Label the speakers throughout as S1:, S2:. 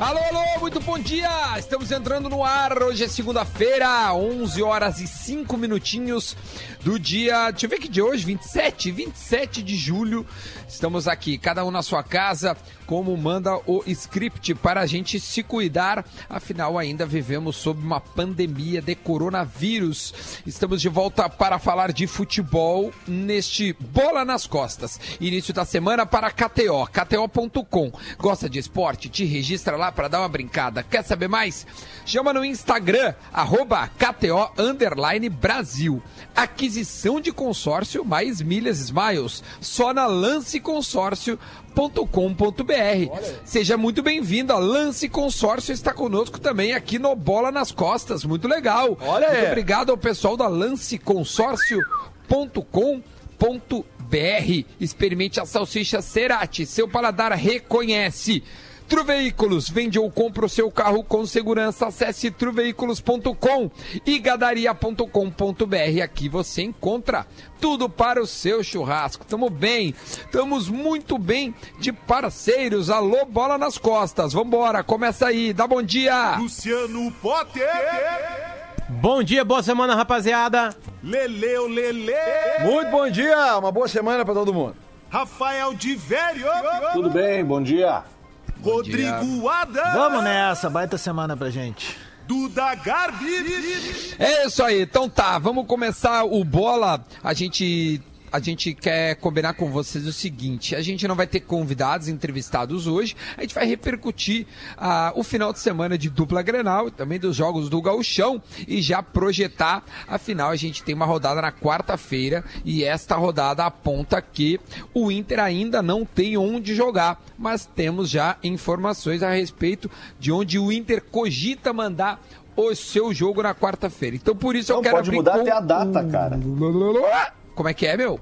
S1: Alô, alô, muito bom dia! Estamos entrando no ar. Hoje é segunda-feira, 11 horas e 5 minutinhos do dia. Deixa eu ver que dia é hoje, 27, 27 de julho. Estamos aqui, cada um na sua casa, como manda o script para a gente se cuidar. Afinal, ainda vivemos sob uma pandemia de coronavírus. Estamos de volta para falar de futebol neste Bola nas Costas. Início da semana para KTO, KTO.com. Gosta de esporte? Te registra lá para dar uma brincada. Quer saber mais? Chama no Instagram, arroba KTO Brasil. Aquisição de consórcio mais milhas Smiles. Só na lanceconsórcio.com.br. Seja muito bem-vindo. A Lance Consórcio está conosco também aqui no Bola nas Costas. Muito legal.
S2: Olha
S1: muito obrigado ao pessoal da lanceconsórcio.com.br. Experimente a salsicha Cerati. Seu paladar reconhece. Truveículos, vende ou compra o seu carro com segurança. Acesse truveículos.com e gadaria.com.br. Aqui você encontra tudo para o seu churrasco. Tamo bem, estamos muito bem de parceiros. Alô, bola nas costas. Vambora, começa aí, dá bom dia.
S3: Luciano Potter,
S4: Bom dia, boa semana, rapaziada.
S3: Leleu Lele,
S2: Muito bom dia, uma boa semana pra todo mundo.
S3: Rafael de Velho,
S5: Tudo bem, bom dia.
S3: Rodrigo Adams,
S6: Vamos nessa, baita semana pra gente.
S3: Duda Garbi,
S1: É isso aí, então tá, vamos começar o bola. A gente a gente quer combinar com vocês o seguinte: a gente não vai ter convidados entrevistados hoje, a gente vai repercutir ah, o final de semana de dupla Grenal e também dos jogos do Gauchão e já projetar. Afinal, a gente tem uma rodada na quarta-feira e esta rodada aponta que o Inter ainda não tem onde jogar, mas temos já informações a respeito de onde o Inter cogita mandar o seu jogo na quarta-feira. Então, por isso eu quero
S5: pode
S1: abrir
S5: mudar
S1: com
S5: até a data, cara.
S1: Como é que é, meu?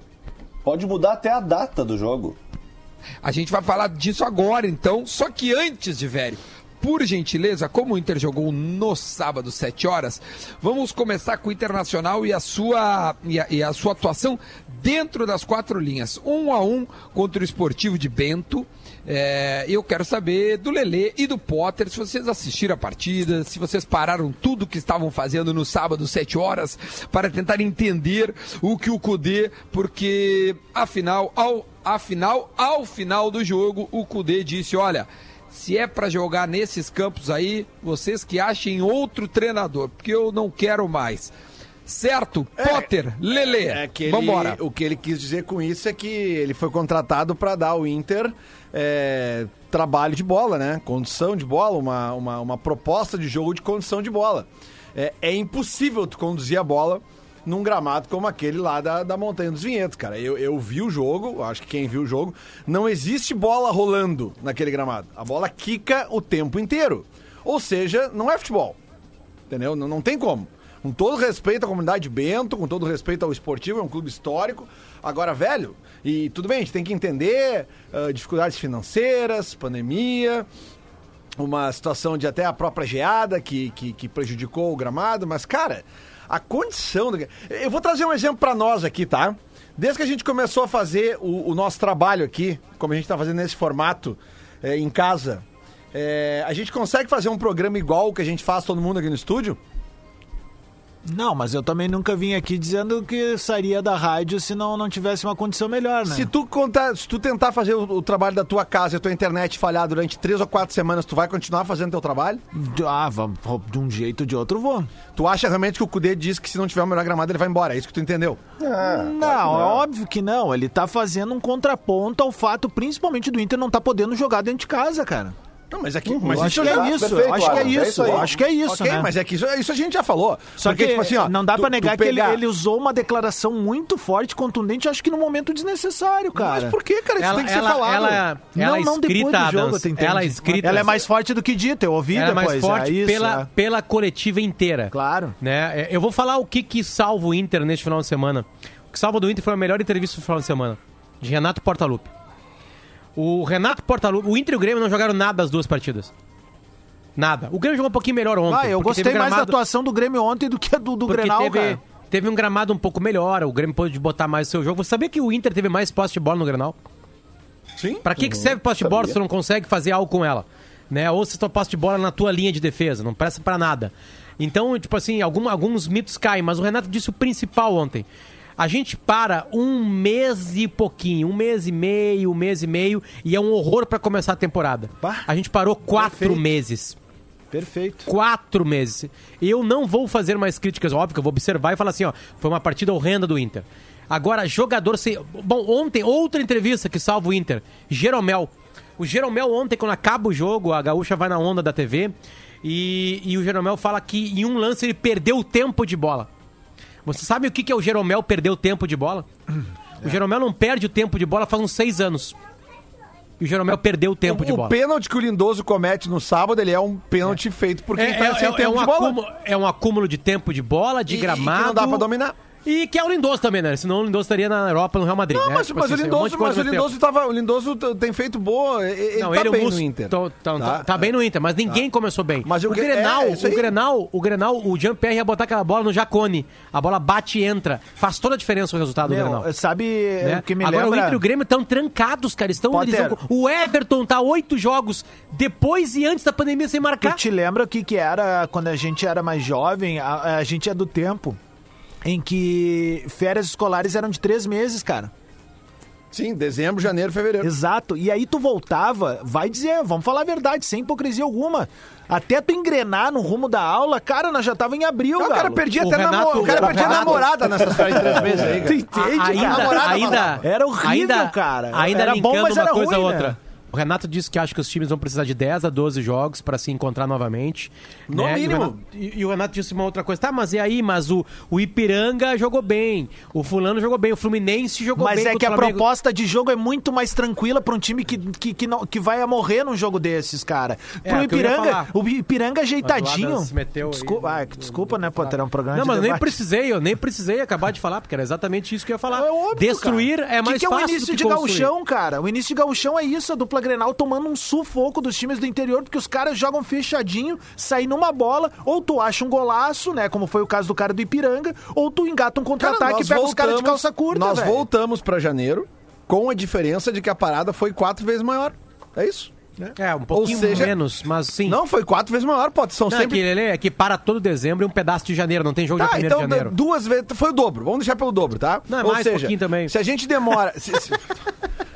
S5: Pode mudar até a data do jogo.
S1: A gente vai falar disso agora, então. Só que antes de velho, por gentileza, como o Inter jogou no sábado, 7 horas, vamos começar com o Internacional e a sua, e a, e a sua atuação dentro das quatro linhas. Um a um contra o Esportivo de Bento. É, eu quero saber do Lelê e do Potter, se vocês assistiram a partida, se vocês pararam tudo que estavam fazendo no sábado, 7 horas, para tentar entender o que o Cudê, porque afinal, ao, afinal, ao final do jogo, o Cudê disse: olha. Se é para jogar nesses campos aí, vocês que achem outro treinador, porque eu não quero mais. Certo? Potter, Lelê,
S2: É ele,
S1: vambora.
S2: o que ele quis dizer com isso é que ele foi contratado pra dar ao Inter é, trabalho de bola, né? Condição de bola, uma, uma, uma proposta de jogo de condição de bola. É, é impossível tu conduzir a bola num gramado como aquele lá da, da Montanha dos Vinhedos, cara. Eu, eu vi o jogo, acho que quem viu o jogo, não existe bola rolando naquele gramado. A bola quica o tempo inteiro. Ou seja, não é futebol. Entendeu? Não, não tem como. Com todo respeito à comunidade de Bento, com todo respeito ao esportivo, é um clube histórico. Agora, velho, e tudo bem, a gente tem que entender ah, dificuldades financeiras, pandemia, uma situação de até a própria geada que, que, que prejudicou o gramado, mas, cara, a condição. Do... Eu vou trazer um exemplo pra nós aqui, tá? Desde que a gente começou a fazer o, o nosso trabalho aqui, como a gente tá fazendo nesse formato eh, em casa, eh, a gente consegue fazer um programa igual o que a gente faz todo mundo aqui no estúdio?
S6: Não, mas eu também nunca vim aqui dizendo que sairia da rádio se não, não tivesse uma condição melhor, né?
S2: Se tu, contar, se tu tentar fazer o, o trabalho da tua casa e a tua internet falhar durante três ou quatro semanas, tu vai continuar fazendo teu trabalho?
S6: Ah, vamos, de um jeito ou de outro vou.
S2: Tu acha realmente que o Cudê disse que se não tiver o melhor gramado ele vai embora? É isso que tu entendeu?
S6: não, é óbvio que não. Ele tá fazendo um contraponto ao fato, principalmente, do Inter não tá podendo jogar dentro de casa, cara.
S2: Não, mas é que.
S6: Eu
S2: mas
S6: acho que é isso,
S5: perfeito,
S6: acho que é
S5: é
S6: isso,
S5: isso aí.
S6: eu acho que é isso,
S2: ok,
S6: né?
S2: mas é que isso, isso a gente já falou.
S6: Só
S2: Porque,
S6: que
S2: tipo assim, ó,
S6: não dá
S2: tu
S6: negar que ele,
S2: pegar-
S6: ele usou uma declaração muito forte, contundente, acho que no momento desnecessário, cara.
S2: Mas por que, cara? Isso
S4: Ela,
S2: tem que ser
S4: ela,
S2: falado.
S4: ela, ela
S6: não, não depois
S4: escrita,
S6: do jogo,
S4: Adams,
S6: tu entende?
S4: ela escrita,
S6: Ela é mais forte do que dita, eu ouvi
S4: ela é
S6: depois.
S4: mais forte
S6: é isso,
S4: pela,
S6: é.
S4: pela coletiva inteira.
S6: Claro.
S4: Né? É, Eu vou falar o que, que salva o Inter neste final de semana. O que salva do Inter foi a melhor entrevista do final de semana, de Renato Portaluppi. O Renato Portaluppi, o Inter e o Grêmio não jogaram nada as duas partidas. Nada. O Grêmio jogou um pouquinho melhor ontem.
S6: Ah, eu gostei
S4: teve
S6: mais da
S4: gramado-
S6: atuação do Grêmio ontem do que a do, do
S4: porque
S6: Grenal,
S4: teve,
S6: cara.
S4: teve um gramado um pouco melhor, o Grêmio pôde botar mais o seu jogo. Você sabia que o Inter teve mais posse de bola no Grenal?
S2: Sim.
S4: Pra que, que serve posse de bola se tu não consegue fazer algo com ela? Né? Ou se tu posse de bola na tua linha de defesa, não presta pra nada. Então, tipo assim, algum- alguns mitos caem, mas o Renato disse o principal ontem. A gente para um mês e pouquinho, um mês e meio, um mês e meio, e é um horror pra começar a temporada.
S6: Bah.
S4: A gente parou quatro
S6: Perfeito.
S4: meses.
S6: Perfeito.
S4: Quatro meses. Eu não vou fazer mais críticas, óbvio que eu vou observar e falar assim, ó, foi uma partida horrenda do Inter. Agora, jogador sem... Bom, ontem, outra entrevista que salva o Inter. Jeromel. O Jeromel ontem, quando acaba o jogo, a Gaúcha vai na onda da TV, e, e o Jeromel fala que em um lance ele perdeu o tempo de bola. Você sabe o que, que é o Jeromel perder o tempo de bola? O Jeromel não perde o tempo de bola faz uns seis anos. E o Jeromel perdeu o tempo
S2: o,
S4: de
S2: o
S4: bola.
S2: pênalti que o Lindoso comete no sábado, ele é um pênalti feito por quem
S4: É,
S2: tá
S4: é-
S2: sem
S4: é- é
S2: tempo
S4: um
S2: de bola.
S4: acúmulo, é um acúmulo de tempo de bola, de
S2: E- e que
S4: gramado.
S2: não dá pra dominar.
S4: E que é o Lindoso também, né? Senão o Lindoso estaria na Europa, no Real Madrid.
S2: Não,
S4: né?
S2: mas,
S4: Tipo
S2: mas o
S4: assim, um monte
S2: Lindoso,
S4: coisa
S2: mas o Lindoso, tava, o Lindoso tem feito boa. Ele, ele
S4: não,
S2: tá
S4: ele
S2: bem
S4: o
S2: no Inter.
S4: Tá, tá- tá- tá bem no Inter, mas ninguém começou bem.
S2: Mas
S4: o
S2: que-
S4: Grenal,
S2: é, isso
S4: o. Grenal, o Grenal, o Jean-Pierre ia botar aquela bola no Jacone. A bola bate e entra. Faz toda a diferença o resultado do Grenal.
S6: Meu, sabe
S4: né?
S6: o que me
S4: Agora
S6: lembra?
S4: o Inter e o Grêmio estão trancados, cara. Estão, estão- o Everton tá oito jogos depois e antes da pandemia sem
S6: Tu
S4: marcar.
S6: te lembra o que, que era quando a gente era mais jovem? A, a gente é do tempo em que férias escolares eram de três meses, cara.
S2: Sim, dezembro, janeiro, fevereiro.
S6: Exato. E aí tu voltava, vai dizer, vamos falar a verdade, sem hipocrisia alguma. Até tu engrenar no rumo da aula, cara, nós já tava em abril,
S2: Não, o cara perdia
S4: O
S2: até
S4: Renato-
S2: namo- o cara
S4: o
S2: perdia namorada nessas férias de três meses aí,
S6: Tu
S2: cara.
S6: entende,
S4: A- ainda,
S6: cara?
S2: namorada
S4: ainda.
S6: Era horrível,
S4: ainda,
S6: cara.
S4: Ainda
S6: Era bom, mas
S4: uma
S6: era
S4: coisa a
S6: ruim,
S4: outra.
S6: né?
S4: O Renato disse que acha que os times vão precisar de 10 a 12 jogos para se encontrar novamente.
S2: No
S4: né?
S2: mínimo.
S4: E o, Renato, e- e o Renato disse uma outra coisa. Tá, mas e aí? Mas o, o Ipiranga jogou bem. O Fulano jogou bem. O Fluminense jogou
S6: Mas
S4: bem.
S6: é
S4: contra
S6: que a
S4: o
S6: proposta de jogo é muito mais tranquila pra um time que, que, que, não, que vai a morrer num jogo desses, cara.
S4: É,
S6: Pro
S4: o que
S6: Ipiranga,
S4: falar.
S6: o Ipiranga ajeitadinho.
S4: Aí,
S6: desculpa,
S4: não-
S6: ah, desculpa, né, Potter? É um programa
S4: Não, mas nem
S6: debate.
S4: precisei, eu nem precisei acabar de falar, porque era exatamente isso que eu ia falar.
S6: É óbvio,
S4: Destruir
S6: cara.
S4: é mais
S6: que que é
S4: fácil
S6: o início
S4: do que
S6: de
S4: construir.
S6: gauchão, cara? O início de gauchão é isso, a dupla Grenal tomando um sufoco dos times do interior, porque os caras jogam fechadinho, saem numa bola, ou tu acha um golaço, né, como foi o caso do cara do Ipiranga, ou tu engata um contra-ataque e pega os caras de
S2: voltamos-
S6: calça curta,
S2: Nós
S6: velho.
S2: voltamos pra janeiro com a diferença de que a parada foi quatro vezes maior. É isso.
S4: É, um pouquinho
S2: seja-
S4: menos, mas sim.
S2: Não, foi quatro vezes maior, pode. São
S4: Não,
S2: sempre
S4: é, que, é que para todo dezembro e um pedaço de janeiro, não tem jogo de
S2: Tá,
S4: 1
S2: então
S4: de janeiro.
S2: duas vezes. Foi o dobro. Vamos deixar pelo dobro, tá?
S4: Não, é
S2: Ou
S4: mais um
S2: seja,
S4: pouquinho também.
S2: se a gente demora. se, se-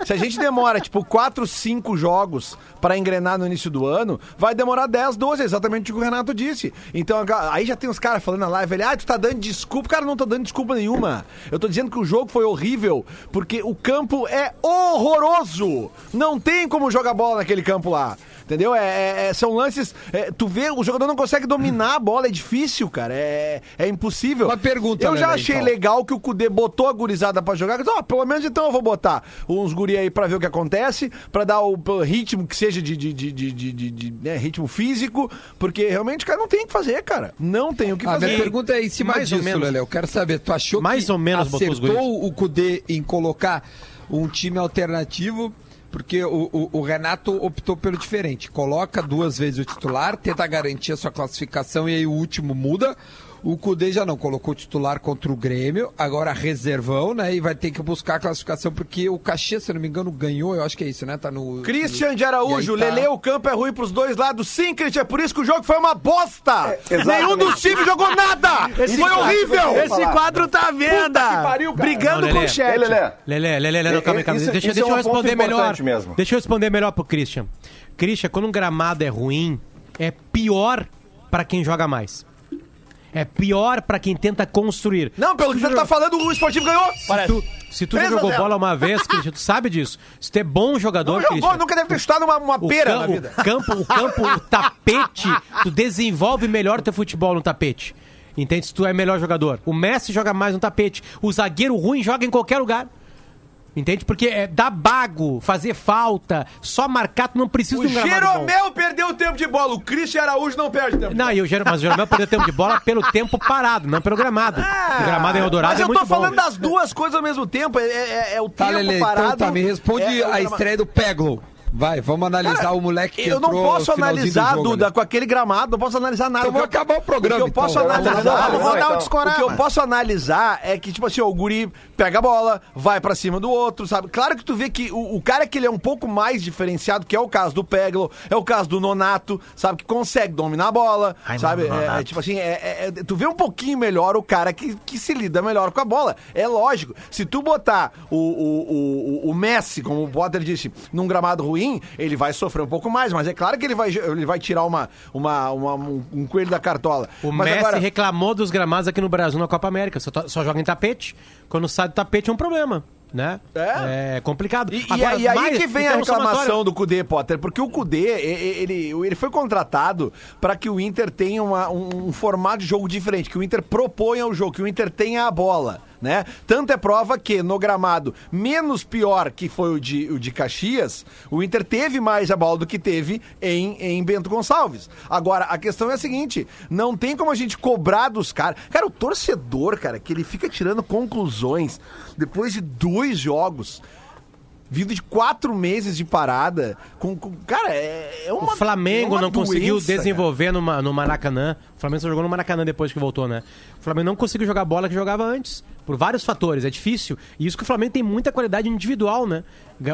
S2: se a gente demora, tipo, 4, 5 jogos pra engrenar no início do ano, vai demorar 10, 12, exatamente o que o Renato disse. Então, aí já tem uns caras falando na live, ele, ah, tu tá dando desculpa. Cara, não tô dando desculpa nenhuma. Eu tô dizendo que o jogo foi horrível, porque o campo é horroroso. Não tem como jogar bola naquele campo lá. Entendeu? É, é- é- são lances. é, tu vê, o jogador não consegue dominar a bola, é difícil, cara. É, é impossível.
S1: Uma pergunta,
S2: Eu já
S1: Lelê,
S2: achei
S1: então.
S2: legal que o Cudê botou a gurizada pra jogar. Ó, pelo menos então eu vou botar uns guri aí pra ver o que acontece, pra dar o ritmo que seja de, de, de, de, de- de- de, né, ritmo físico, porque realmente, cara, não tem o que fazer, cara. Não tem o que
S1: A
S2: fazer.
S1: minha pergunta é em cima
S4: Mais ou
S1: disso,
S4: menos.
S1: Lele. Eu quero saber, tu achou
S4: Mais
S1: que
S4: ou menos botou os
S1: acertou o Cudê em colocar um time alternativo? Porque o, o- o Renato optou pelo diferente. Coloca duas vezes o titular, tenta garantir a sua classificação e aí o último muda. O Cudê já não colocou o titular contra o Grêmio, agora reservão, né? E vai ter que buscar a classificação, porque o Cachê, se eu não me engano, ganhou, eu acho que é isso, né? Tá no.
S2: Christian de Araújo,
S1: tá-
S2: Lele, o campo é ruim pros dois lados. Sim, Christian, é por isso que o jogo foi uma bosta.
S5: exatamente.
S2: Nenhum dos times jogou nada. foi horrível.
S6: Esse quadro tá à venda!
S2: pariu, cara.
S6: Brigando
S4: Não,
S6: com
S4: Lelê.
S6: o chat.
S5: Ei, Lelê.
S4: Lelê, Lelê, calma calma.
S5: Isso-
S4: Deixa,
S5: isso
S4: deixa
S5: é
S4: eu
S5: um ponto
S4: responder melhor.
S5: mesmo.
S4: Deixa eu responder melhor pro Christian. Christian, quando um gramado é ruim, é pior pra quem joga mais. É pior pra quem tenta construir.
S2: Não, pelo que você tá falando, o esportivo ganhou.
S4: Se tu, se tu já
S2: 3 a
S4: jogou
S2: 0.
S4: bola uma vez, Christian, tu sabe disso. Se tu é bom jogador,
S2: Não jogou,
S4: Christian,
S2: nunca deve ter chutado uma, uma
S4: o,
S2: pera
S4: cam-
S2: na vida.
S4: o campo, o campo, o tapete, tu desenvolve melhor teu futebol no tapete. Entende? Se tu é melhor jogador. O Messi joga mais no tapete. O zagueiro ruim joga em qualquer lugar. Entende? Porque é, dá bago, fazer falta, só marcar, tu não precisa
S2: O
S4: de um gramado bom.
S2: Jeromel perdeu o tempo de bola. O Christian Araújo não perde tempo.
S4: Não, e o Jeromel, mas o Jeromel perdeu tempo de bola pelo tempo parado, não pelo gramado. o gramado em Eldorado
S2: Mas
S4: é
S2: eu
S4: muito
S2: tô falando
S4: bom.
S2: das duas coisas ao mesmo tempo. É, é- é o
S1: Tá,
S2: tempo
S1: Lele,
S2: parado.
S1: então tá, me responde
S2: é- é
S1: a estreia do Peglo. Vai, vamos analisar o moleque que
S2: Eu não
S1: entrou
S2: posso
S1: do
S2: analisar,
S1: jogo
S2: Duda,
S1: ali.
S2: com aquele gramado, não posso analisar nada.
S1: Então
S2: O que
S1: vamos
S2: eu-
S1: acabar o programa,
S2: O que eu posso
S1: então.
S2: analisar,
S5: Vamos
S6: Vamos dar um
S5: então.
S6: discorama.
S2: o que eu posso analisar é que, tipo assim, o guri pega a bola, vai pra cima do outro, sabe? Claro que tu vê que o, o cara que ele é um pouco mais diferenciado, que é o caso do Peglo, é o caso do Nonato, sabe? Que consegue dominar a bola,
S6: Ai,
S2: sabe?
S6: mano,
S2: É, é, tipo assim, é- é- é- tu vê um pouquinho melhor o cara que, que se lida melhor com a bola. É lógico. Se tu botar o, o, o, o Messi, como o Potter disse, num gramado ruim, ele vai sofrer um pouco mais, mas é claro que ele vai, ele vai tirar uma, uma, uma- um, um coelho da cartola.
S4: O
S2: mas
S4: Messi
S2: agora-
S4: reclamou dos gramados aqui no Brasil na Copa América. Só, to- só joga em tapete. Quando sai do tapete é um problema, né?
S2: É.
S4: complicado.
S2: E,
S4: Agora,
S2: e aí
S4: mais-
S2: que vem a
S4: então, somatório-
S2: reclamação do Cudê, Potter, porque o Cudê, ele, ele foi contratado para que o Inter tenha uma- um, um formato de jogo diferente, que o Inter proponha o jogo, que o Inter tenha a bola, né? Tanto é prova que no gramado menos pior que foi o de, o de Caxias, o Inter teve mais a bola do que teve em, em Bento Gonçalves. Agora, a questão é a seguinte, não tem como a gente cobrar dos caras. Cara, o torcedor, cara, que ele fica tirando conclusões depois de dois jogos vindo de quatro meses de parada, com, com- cara, é, é uma
S4: O Flamengo
S2: é uma
S4: não conseguiu
S2: doença,
S4: desenvolver numa, no Maracanã. O Flamengo só jogou no Maracanã depois que voltou, né? O Flamengo não conseguiu jogar a bola que jogava antes. Por vários fatores. É difícil. E isso que o Flamengo tem muita qualidade individual, né?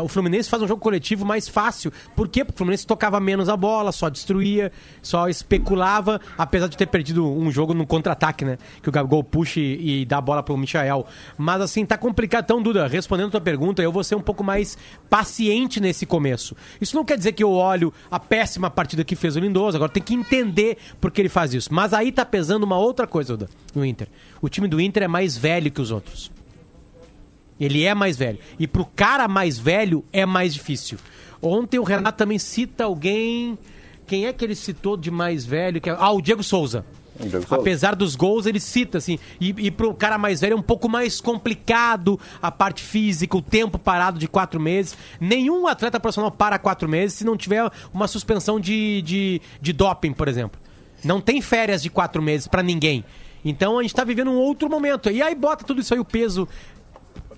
S4: O Fluminense faz um jogo coletivo mais fácil. Por quê? Porque o Fluminense tocava menos a bola, só destruía, só especulava, apesar de ter perdido um jogo no contra-ataque, né? Que o Gabigol puxa e, dá a bola pro Michael. Mas assim, tá complicado. Então, Duda, respondendo a tua pergunta, eu vou ser um pouco mais paciente nesse começo. Isso não quer dizer que eu olho a péssima partida que fez o Lindoso, agora tem que entender por que ele faz isso. Mas aí tá pesando uma outra coisa, Duda, no Inter. O time do Inter é mais velho que os outros. Ele é mais velho. E pro cara mais velho é mais difícil. Ontem o Renato também cita alguém. Quem é que ele citou de mais velho? É- Ah, o Diego Souza. Apesar dos gols, ele cita, assim. E, e pro cara mais velho é um pouco mais complicado a parte física, o tempo parado de quatro meses. Nenhum atleta profissional para quatro meses se não tiver uma suspensão de, de, de doping, por exemplo. Não tem férias de quatro meses pra ninguém. Então a gente tá vivendo um outro momento. E aí bota tudo isso aí, o peso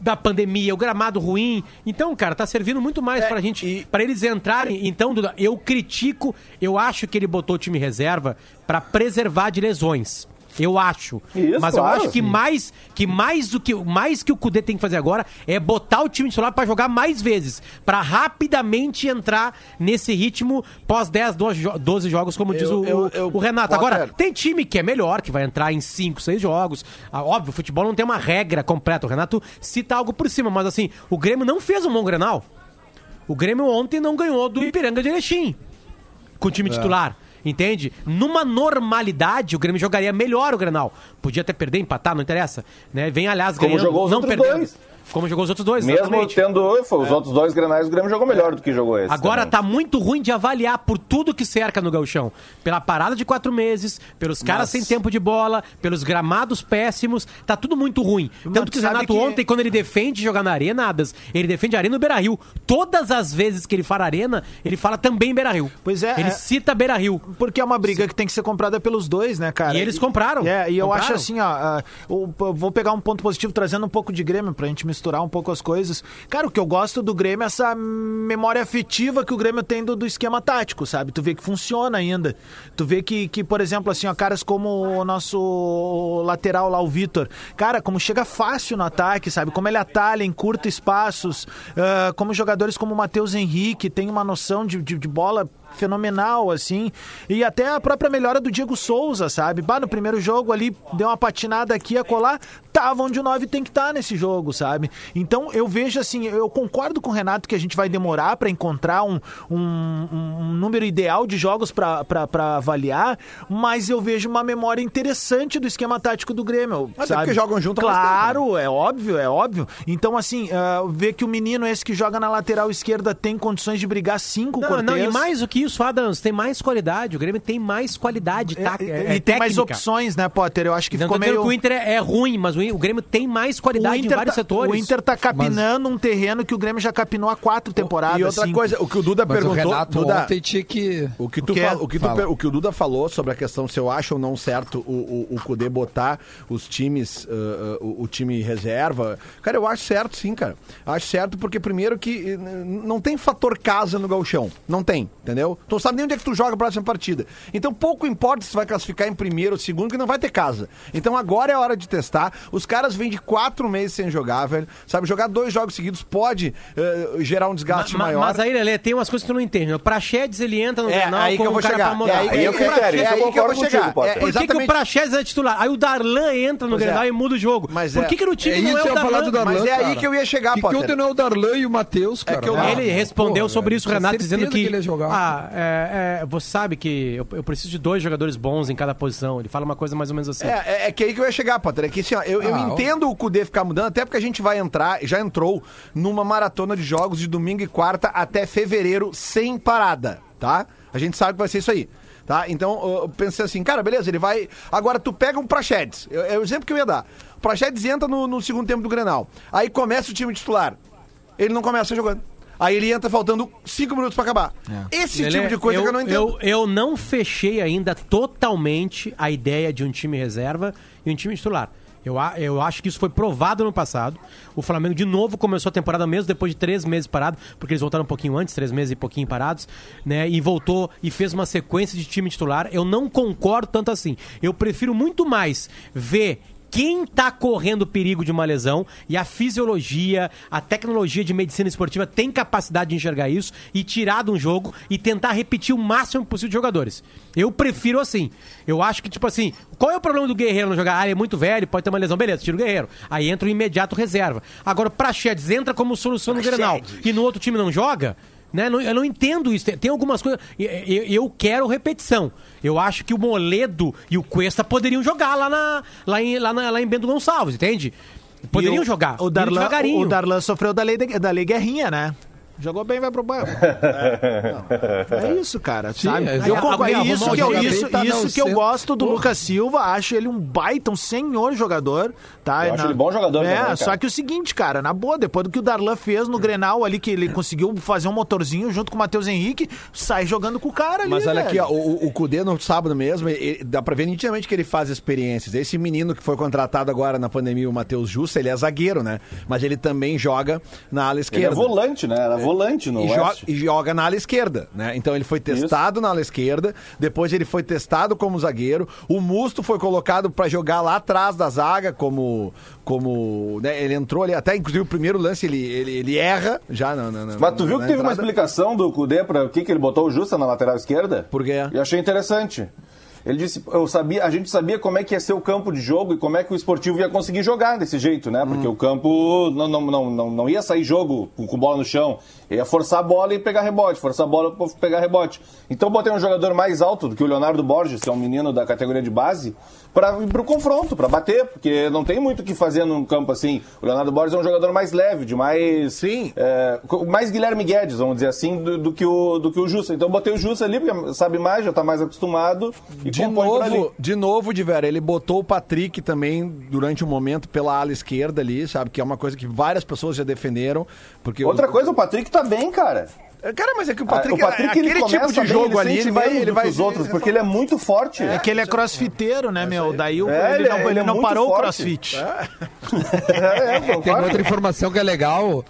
S4: da pandemia, o gramado ruim. Então, cara, tá servindo muito mais pra gente,
S2: e-
S4: pra eles entrarem. Então, Duda, eu critico, eu acho que ele botou o time reserva pra preservar de lesões. Eu acho.
S5: Isso,
S4: Mas eu
S5: claro.
S4: acho que mais que mais do que mais que o Cudê tem que fazer agora é botar o time titular pra jogar mais vezes, Pra rapidamente entrar nesse ritmo pós 10, 12, jo- 12 jogos, como diz
S2: Eu-
S4: o,
S2: eu- eu-
S4: o Renato. Agora, tem time que é melhor, que vai entrar em 5, 6 jogos. Ah, óbvio, o futebol não tem uma regra completa. O Renato cita algo por cima, mas assim, o Grêmio não fez um bom Grenal. O Grêmio ontem não ganhou do Ipiranga de Erechim com o
S2: É.
S4: time titular. Entende? Numa normalidade, o Grêmio jogaria melhor o Grenal. Podia até perder, empatar, não interessa. Né? Vem, aliás,
S5: Como
S4: ganhando, não perdendo.
S5: dois.
S4: Como jogou os outros dois,
S5: Mesmo
S4: exatamente.
S5: tendo os outros dois granais, o Grêmio jogou melhor do que jogou esse.
S4: Agora
S5: também.
S4: tá muito ruim de avaliar por tudo que cerca no gauchão. Pela parada de quatro meses, pelos caras
S2: Mas-
S4: sem tempo de bola, pelos gramados péssimos, tá tudo muito ruim. Tanto que o Renato
S6: que-
S4: ontem, quando ele defende jogar na arena, Adas, ele defende a arena no Beira-Rio. Todas as vezes que ele fala arena, ele fala também Beira-Rio.
S6: Pois é,
S4: Ele
S6: é-
S4: cita Beira-Rio.
S6: Porque é uma briga que tem que ser comprada pelos dois, né, cara?
S4: E eles compraram.
S6: É, e eu
S4: Compraram.
S6: acho assim, ó, eu vou pegar um ponto positivo trazendo um pouco de Grêmio pra gente misturar um pouco as coisas. Cara, o que eu gosto do Grêmio é essa memória afetiva que o Grêmio tem do, do esquema tático, sabe? Tu vê que funciona ainda. Tu vê que, que por exemplo, assim, ó, caras como o nosso lateral lá, o Vitor. Cara, como chega fácil no ataque, sabe? Como ele atalha em curtos espaços. ah, como jogadores como o Matheus Henrique tem uma noção de, de, de bola fenomenal, assim. E até a própria melhora do Diego Souza, sabe? Bah, no primeiro jogo ali, deu uma patinada aqui a colar, tava onde o 9 tem que estar nesse jogo, sabe? Então eu vejo assim, eu concordo com o Renato que a gente vai demorar pra encontrar um, um, um número ideal de jogos pra avaliar, mas eu vejo uma memória interessante do esquema tático do Grêmio.
S2: Até
S6: sabe?
S2: porque jogam junto há mais
S6: Claro, é óbvio, é óbvio. Então, assim, ah, ver que o menino esse que joga na lateral esquerda tem condições de brigar cinco
S4: Não, não, e mais do que que isso, Adams, tem mais qualidade. O Grêmio tem mais qualidade, tá?
S6: E,
S4: é,
S6: e tem mais
S4: técnica.
S6: opções, né, Potter? Eu acho que
S4: Não
S6: ficou meio...
S4: que o Inter é, é ruim, mas o, o Grêmio tem mais
S6: O
S4: qualidade em vários
S6: tá,
S4: setores.
S6: o Inter tá capinando um terreno que o Grêmio já capinou há quatro temporadas.
S2: E outra
S6: cinco.
S2: coisa, o que o Duda
S1: Mas o
S2: perguntou.
S1: Renato
S2: Duda,
S1: ontem tinha que...
S2: O que, tu
S6: O quê?
S2: fala- o, que tu per- o que o Duda falou sobre a questão se eu acho ou não certo o, o, o Cudê botar os times, uh, o, o time reserva. Cara, eu acho certo sim, cara. Acho certo porque, primeiro, que uh, não tem fator casa no galchão. Não tem, entendeu? Tu não sabe nem onde é que tu joga a próxima partida. Então, pouco importa se tu vai classificar em primeiro ou segundo, que não vai ter casa. Então, agora é a hora de testar. Os caras vêm de quatro meses sem jogar, velho. Sabe, jogar dois jogos seguidos pode uh, gerar um desgaste
S4: Ma-
S2: maior.
S4: Mas aí, Lelê, tem umas coisas que tu não entende. O Praxedes, ele entra no
S2: É,
S4: Grenal
S2: aí que eu vou
S4: um cara
S2: chegar. É aí-
S5: Aí é o
S2: é aí-
S5: critério,
S2: é
S5: eu
S2: que eu vou chegar.
S5: contigo, Potter.
S2: É,
S4: Por que, que o
S2: exatamente.
S4: Praxedes é titular? Aí o Darlan entra no
S2: Pois é.
S4: Grenal e muda o jogo.
S2: Mas
S4: Por
S2: é-
S4: que, que no time
S1: É
S4: não é o Darlan?
S1: Darlan,
S2: Mas é aí
S1: cara.
S2: que eu ia chegar,
S1: que, que
S2: Potter.
S1: ontem não é o Darlan e o Matheus, cara.
S2: que eu-
S1: Ah,
S4: Ele respondeu sobre isso, Renato, dizendo que. Ah, é, é, você sabe que eu, eu preciso de dois jogadores bons em cada posição. Ele fala uma coisa mais ou menos assim.
S2: É, é, é que aí que eu ia chegar, Potter. É que assim, ó, eu, eu
S1: Ah, ó.
S2: entendo o Cudê ficar mudando, até porque a gente vai entrar, já entrou numa maratona de jogos de domingo e quarta até fevereiro sem parada, tá? A gente sabe que vai ser isso aí. Tá? Então, eu eu pensei assim, cara, beleza, ele vai. Agora, tu pega um Prachedes. É é o exemplo que eu ia dar. O Prachedes entra no, no segundo tempo do Grenal. Aí começa o time titular. Ele não começa jogando. Aí ele entra faltando cinco minutos pra acabar. Esse
S4: Lelê,
S2: tipo de coisa
S4: eu,
S2: que eu não entendo.
S4: Eu, eu não fechei ainda totalmente a ideia de um time reserva e um time titular. Eu, eu acho que isso foi provado no passado. O Flamengo, de novo, começou a temporada mesmo depois de três meses parado, porque eles voltaram um pouquinho antes, três meses e pouquinho parados, né? E voltou e fez uma sequência de time titular. Eu não concordo tanto assim. Eu prefiro muito mais ver quem tá correndo perigo de uma lesão e a fisiologia, a tecnologia de medicina esportiva tem capacidade de enxergar isso e tirar de um jogo e tentar repetir o máximo possível de jogadores. Eu prefiro assim. Eu acho que, tipo assim, qual é o problema do Guerreiro não jogar? Ah, ele é muito velho, pode ter uma lesão. Beleza, tira o Guerreiro. Aí entra o imediato reserva. Agora, o Praxedes entra como solução no Grenal e no outro time não joga? Né? Não- Eu não entendo isso. Tem, algumas coisas. Eu, eu- quero repetição. Eu acho que o Moledo e o Cuesta poderiam jogar lá, na, lá, em, lá, na- lá em Bento Gonçalves, entende? Poderiam
S6: o-
S4: jogar.
S6: O Darlan, o Darlan sofreu da lei, da lei Guerrinha, né? Jogou bem, vai pro banco. É, isso, cara. Sabe?
S1: é,
S6: eu
S1: é,
S6: concordo.
S1: é,
S6: isso que eu, isso,
S1: tá,
S6: isso que eu gosto do
S1: Porra.
S6: Lucas Silva. Acho ele um baita, um senhor jogador. Tá?
S5: Eu acho ele bom jogador
S6: É,
S5: também,
S6: só que o seguinte, cara, na boa, depois do que o Darlan fez no Grenal ali, que ele conseguiu fazer um motorzinho junto com o Matheus Henrique, sai jogando com o cara ali,
S2: Mas olha
S6: velho.
S2: aqui, ó, o, o Cudê no sábado mesmo, ele- dá pra ver nitidamente que ele faz experiências. Esse menino que foi contratado agora na pandemia, o Matheus Jussa, ele é zagueiro, né? Mas ele também joga na ala
S5: Ele
S2: esquerda.
S5: é volante, né? Era volante no
S2: E, e joga na ala esquerda, né? Então ele foi testado na ala esquerda, depois ele foi testado como zagueiro. O Musto foi colocado pra jogar lá atrás da zaga, como. como né? Ele entrou ali, até inclusive o primeiro lance ele, ele, ele erra já na.
S5: Mas tu viu
S2: na
S5: que teve uma
S2: entrada.
S5: explicação do Cudê para o que, que ele botou o Justa na lateral esquerda?
S2: Por quê?
S5: Eu achei interessante. Ele disse, eu sabia, a gente sabia como é que ia ser o campo de jogo e como é que o esportivo ia conseguir jogar desse jeito, né? Porque o campo não, não, não, não, não ia sair jogo com, com bola no chão. Ia forçar a bola e pegar rebote, forçar a bola e pegar rebote. Então botei um jogador mais alto do que o Leonardo Borges, que é um menino da categoria de base, para ir pro confronto, para bater, porque não tem muito o que fazer num campo assim. O Leonardo Borges é um jogador mais leve, de mais.
S2: Sim.
S5: é, mais Guilherme Guedes, vamos dizer assim, do, do que o, do que o Justa. Então botei o Justa ali, porque sabe mais, já tá mais acostumado. E
S2: De
S5: ali.
S2: novo, de novo, de velho, ele botou o Patrick também durante um momento pela ala esquerda ali, sabe? Que é uma coisa que várias pessoas já defenderam. Porque
S5: Outra
S2: o-
S5: coisa, o Patrick tá bem, cara.
S2: Cara, mas é que o
S5: Ah,
S2: Patrick,
S5: o Patrick
S2: aquele
S5: ele
S2: tipo de
S5: bem,
S2: jogo ali, ele vai.
S5: menos
S2: Ele vai
S5: os outros, porque ele é muito forte.
S6: É que ele é crossfiteiro, né, meu? Daí o-
S5: É,
S6: ele,
S5: ele
S6: não,
S5: é-
S6: ele
S5: ele é
S6: não parou o
S5: forte.
S6: crossfit.
S5: É, é,
S1: Tem
S5: claro.
S1: outra informação que é legal.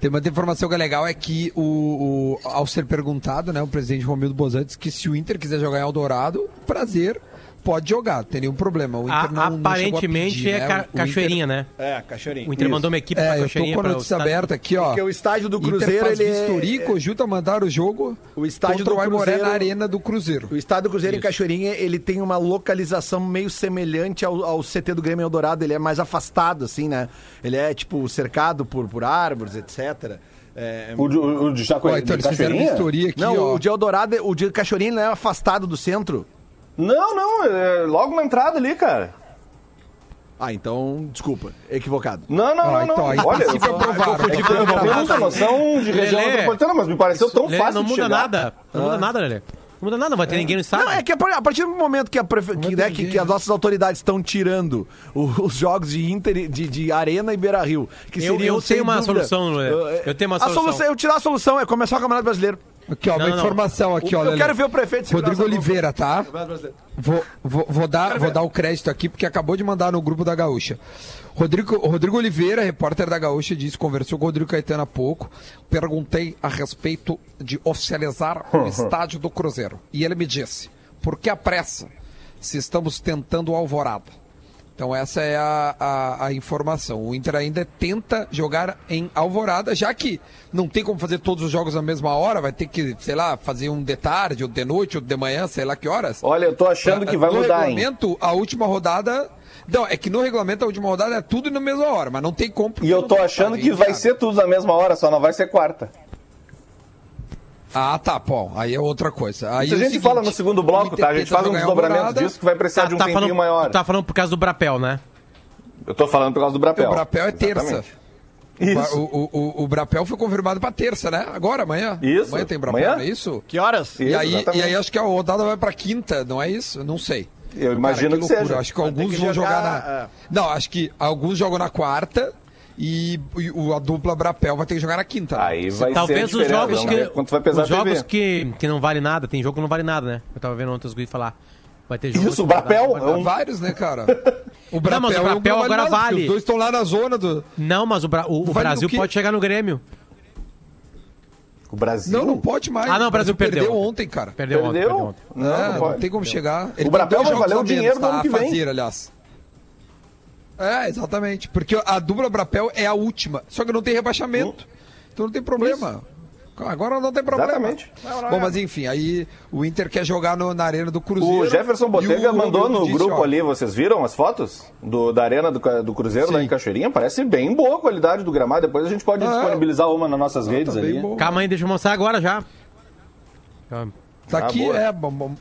S1: Tem uma informação que é legal é que o, o- ao ser perguntado, né, o presidente Romildo Bozan disse que se o Inter quiser jogar em Eldorado, prazer, pode jogar, tem nenhum problema. O Inter
S4: A-
S1: não, não
S4: aparentemente
S1: pedir,
S4: é
S1: né?
S4: ca-
S1: O- o Inter-
S4: cachoeirinha, né?
S2: É, Cachoeirinho.
S4: O Inter mandou uma equipe pra
S1: É, eu tô
S4: cachoeirinha
S1: com a notícia
S4: o estádio-
S1: aberta aqui, ó.
S2: Porque o estádio do
S1: Inter
S2: Cruzeiro,
S1: faz
S2: ele é-
S1: vistoria, cogita mandar o jogo
S2: O estádio
S1: contra
S2: do
S1: o Aimoré
S2: Cruzeiro-
S1: na arena do Cruzeiro.
S2: O estádio do Cruzeiro em Cachoeirinha, ele tem uma localização meio semelhante ao, ao CT do Grêmio Eldorado. Ele é mais afastado, assim, né? Ele é, tipo, cercado por, por árvores, etc. É,
S5: O de, o de
S1: Ó,
S5: Jacué,
S1: então
S5: de Cachoeirinha?
S1: aqui,
S2: Não,
S1: ó.
S2: o de Eldorado, o de Cachoeirinha ele é afastado do centro.
S5: Não, não, é logo na entrada ali, cara.
S2: Ah, então, desculpa, equivocado.
S5: Não, não,
S1: Ah,
S5: não,
S1: então,
S5: não. Olha,
S1: sim
S5: eu, é que eu não tenho muita noção de região
S4: Lelê,
S5: metropolitana, mas me pareceu tão
S4: Lelê,
S5: fácil
S4: não
S5: de
S4: muda
S5: chegar.
S4: nada. Não muda nada, Lelê. Não muda nada, não vai ter ninguém no estádio.
S2: Não, é que a par- a partir do momento que, a prefe- que, né, que, que as nossas autoridades estão tirando os jogos de Inter, de, de Arena e Beira Rio, que
S4: Eu-
S2: seriam,
S4: eu
S2: sem
S4: tenho uma
S2: dúvida,
S4: solução, Lelê.
S2: uh,
S4: Eu tenho uma
S2: a
S4: solução.
S2: Eu tirar a solução é começar o Campeonato Brasileiro.
S1: Aqui, ó,
S4: Não,
S1: uma
S4: não,
S1: informação aqui, ó.
S2: eu quero ver o prefeito
S1: Rodrigo. Oliveira, tá? Vou, vou, vou dar, vou dar o crédito aqui, porque acabou de mandar no grupo da Gaúcha. Rodrigo, Rodrigo Oliveira, repórter da Gaúcha, disse, conversou com o Rodrigo Caetano há pouco. Perguntei a respeito de oficializar o estádio do Cruzeiro. E ele me disse, por que a pressa se estamos tentando o Alvorada? Então essa é a, a, a informação. O Inter ainda tenta jogar em Alvorada, já que não tem como fazer todos os jogos na mesma hora, vai ter que, sei lá, fazer um de tarde, ou de noite, ou de manhã, sei lá que horas.
S5: Olha, eu tô achando que vai
S1: no
S5: mudar, hein?
S1: regulamento, a última rodada. Não, é que no regulamento a última rodada é tudo na mesma hora, mas não tem como.
S5: E eu tô achando que vai ser tudo na mesma hora, só não vai ser quarta.
S1: Ah, tá, bom. Aí é outra coisa. Aí
S5: Isso a
S1: é
S5: gente
S1: seguinte,
S5: fala no segundo bloco, tá? A gente faz um desdobramento disso que vai precisar de um tempinho
S4: falando,
S5: maior.
S4: tu tá falando por causa do Brapel, né?
S5: Eu tô falando por causa do Brapel.
S1: O Brapel é terça.
S5: Exatamente. Isso.
S1: o, o, o Brapel foi confirmado pra terça, né? Agora, amanhã.
S5: Isso.
S1: Amanhã tem Brapel,
S5: Amanhã?
S1: não é isso?
S2: Que horas?
S5: Isso,
S1: e, aí,
S5: exatamente.
S1: e aí acho que a rodada vai pra quinta, não é isso? Não sei.
S5: Eu imagino
S1: Cara,
S5: que,
S1: loucura.
S5: seja.
S1: Acho que
S2: Vai
S1: alguns
S2: que
S1: vão jogar,
S2: jogar,
S1: na.
S2: é.
S1: Não, acho que alguns jogam na quarta e, e o- a dupla Brapel vai ter que jogar na quinta. né?
S5: Aí vai
S4: Talvez
S5: ser
S4: os jogos
S5: vamos
S4: que.
S5: Quanto vai pesar
S4: os jogos que, que não vale nada, tem jogo que não vale nada, né? Eu tava vendo ontem os guris falar. Vai ter jogo
S5: Isso, o
S4: não vale
S5: Brapel é um-
S1: Vários, né, cara? O
S4: Não, mas o
S1: é um
S4: Brapel
S1: não
S4: agora
S1: porque
S4: vale.
S1: Os dois estão lá na zona do.
S4: Não, mas o, Bra- o- o
S1: Vale
S4: Brasil pode chegar no Grêmio.
S5: O Brasil?
S1: Não, não pode mais.
S4: Ah, não, o Brasil perdeu.
S1: ontem, cara.
S4: Perdeu, ontem,
S5: Perdeu?
S4: perdeu ontem.
S5: Não,
S1: é,
S5: não
S1: não,
S5: pode.
S1: tem como chegar. Ele
S5: O Brapel vai valer o dinheiro do ano que
S1: a
S5: vem.
S1: fazer, aliás. É, exatamente. Porque a dupla Brapel é a última. Só que não tem rebaixamento. Então não tem problema. Agora não tem problema.
S5: Exatamente.
S1: Bom, mas enfim, aí o Inter quer jogar no- na arena do Cruzeiro.
S5: O Jefferson Botega
S1: o
S5: mandou no
S1: disse,
S5: grupo
S1: ó,
S5: ali, vocês viram as fotos do, da arena do, do Cruzeiro lá em Cachoeirinha? Parece bem boa a qualidade do gramado. Depois a gente pode
S1: Ah, é?
S5: disponibilizar uma nas nossas redes
S1: Tá
S5: ali.
S1: bom.
S4: Calma aí, deixa eu mostrar agora já. Ó,
S1: Tá
S5: Ah,
S1: aqui,
S5: boa.
S1: é,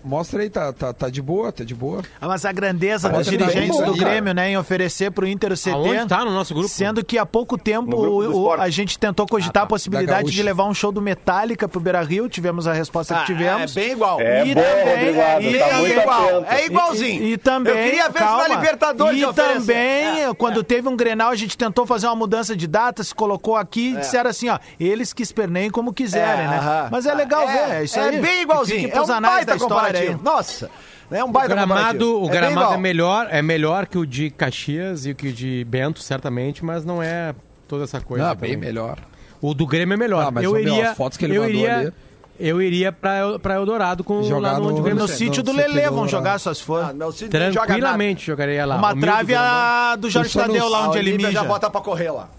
S1: mostra aí, tá, tá, tá de boa, tá de boa.
S6: Ah, Mas a grandeza
S5: Parece
S6: dos
S5: bem
S6: dirigentes
S5: bom,
S6: do. Grêmio, né, em oferecer pro Inter o CT.
S4: Aonde tá no nosso grupo?
S6: Sendo que há pouco tempo o- a gente tentou cogitar a
S1: Da
S6: possibilidade de levar um show do Metallica pro Beira Rio. Tivemos a resposta que tivemos.
S2: É bem igual.
S5: É
S6: E
S5: bom,
S6: também-
S5: Rodrigo Adams,
S6: e
S5: tá
S2: igual. É igualzinho.
S6: E, e também.
S2: Eu queria ver
S6: calma,
S2: se na Libertadores
S6: E também, quando teve um Grenal, a gente tentou fazer uma mudança de data, se colocou aqui e disseram assim, ó, eles que esperneiem como quiserem, né?
S2: aham.
S6: Mas é legal ver, é isso aí.
S2: É bem igualzinho. É um
S6: anais
S2: baita
S6: da história aí.
S2: comparativo. Nossa, é um
S4: O
S2: baita
S4: gramado,
S2: comparativo.
S4: o
S2: bem
S4: gramado é melhor, é melhor que o de Caxias e o que o de Bento, certamente, mas não é toda essa coisa.
S1: Ah, bem melhor.
S4: O do Grêmio é melhor.
S1: Ah, mas
S4: eu iria,
S1: as fotos que ele
S4: eu
S1: mandou
S4: iria,
S1: ali.
S4: eu iria pra, pra Eldorado com
S1: Jogar
S4: lá no,
S1: no-
S4: onde o Grêmio
S6: No sítio do
S1: que
S6: vão jogar, se for.
S2: Ah,
S4: Tranquilamente jogaria lá.
S6: Uma trave a do Jorge Tadeu lá onde ele mija.
S2: já bota pra correr lá.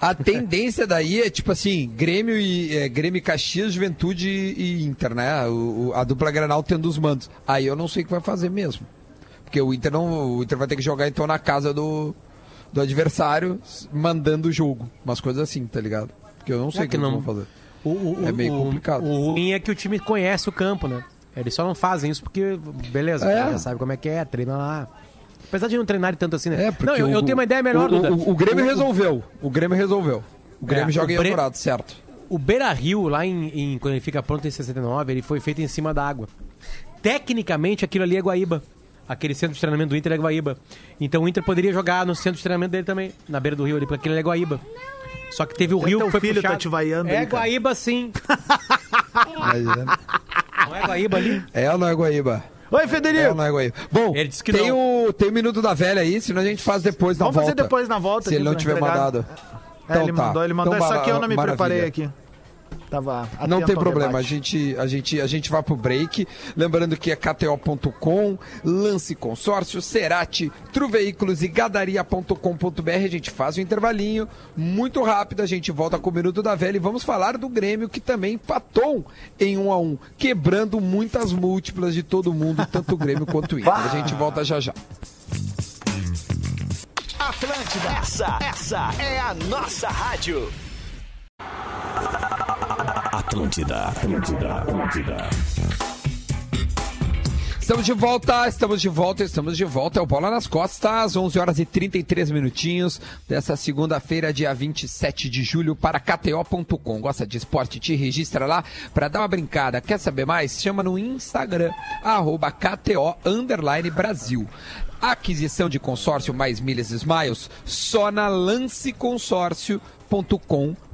S1: A tendência daí é tipo assim, Grêmio e é, Grêmio e Caxias, Juventude e Inter, né? O, o- a dupla Granal tendo os mandos. Aí eu não sei o que vai fazer mesmo. Porque o Inter não, o Inter vai ter que jogar então na casa do, do adversário, mandando o jogo, umas coisas assim, tá ligado? Porque eu não sei
S4: É
S1: o
S4: que
S1: que,
S4: não-
S1: eles vão fazer.
S4: O, o-
S1: É meio
S4: o-
S1: complicado.
S4: O ruim é que o time conhece o campo, né? Eles só não fazem isso porque, beleza,
S1: É.
S4: já sabe como é que é, treina lá. Apesar de não treinarem tanto assim, né?
S1: É, porque
S4: não, eu, eu
S1: o-
S4: tenho uma ideia melhor,
S1: o,
S4: Duda.
S1: o, o Grêmio resolveu. O Grêmio resolveu. O Grêmio
S4: É,
S1: joga
S4: o
S1: em
S4: Bre-
S1: certo?
S4: O Beira Rio, lá em, em- quando ele fica pronto em 69, ele foi feito em cima da água. Tecnicamente, aquilo ali é Guaíba. Aquele centro de treinamento do Inter é Guaíba. Então o Inter poderia jogar no centro de treinamento dele também, na beira do rio ali, porque aquilo ali é Guaíba. Só que teve o rio
S6: teu
S4: que foi
S6: filho tá
S4: puxado.
S6: te vaiando
S4: É
S6: aí.
S4: Guaíba sim. Não é Guaíba ali?
S1: É ou não é Guaíba?
S6: Oi,
S1: É
S6: Federico.
S1: ou não é Guaíba? Bom,
S4: Ele disse que
S1: tem,
S4: não.
S1: o, tem o Minuto da Velha aí, senão a gente faz depois na
S6: Vamos
S1: volta.
S6: fazer depois na volta
S1: Se ele não tiver
S6: entregar.
S1: mandado.
S6: É,
S1: Então
S6: ele
S1: tá.
S6: mandou, ele mandou.
S1: Então,
S6: é só que eu não me
S1: maravilha.
S6: preparei aqui. Tava
S1: Não tem problema, a gente, a, gente, a gente vai pro break. Lembrando que é KTO.com, Lance Consórcio, Cerati, Truveículos e Gadaria.com.br. A gente faz um intervalinho muito rápido, a gente volta com o Minuto da Velha e vamos falar do Grêmio que também empatou em 1 a 1 quebrando muitas múltiplas de todo mundo, tanto o Grêmio quanto o Inter. A gente volta já já.
S7: Atlântida, essa, essa é a nossa rádio.
S8: Atlântida, Atlântida, Atlântida.
S1: Estamos de volta, estamos de volta, estamos de volta. É o Bola nas Costas, 11 horas e 33 minutinhos dessa segunda-feira, dia 27 de julho, para KTO.com. Gosta de esporte? Te registra lá para dar uma brincada. Quer saber mais? Chama no Instagram, arroba KTO Brasil. Aquisição de consórcio mais milhas e smiles só na lanceconsórcio.com.br.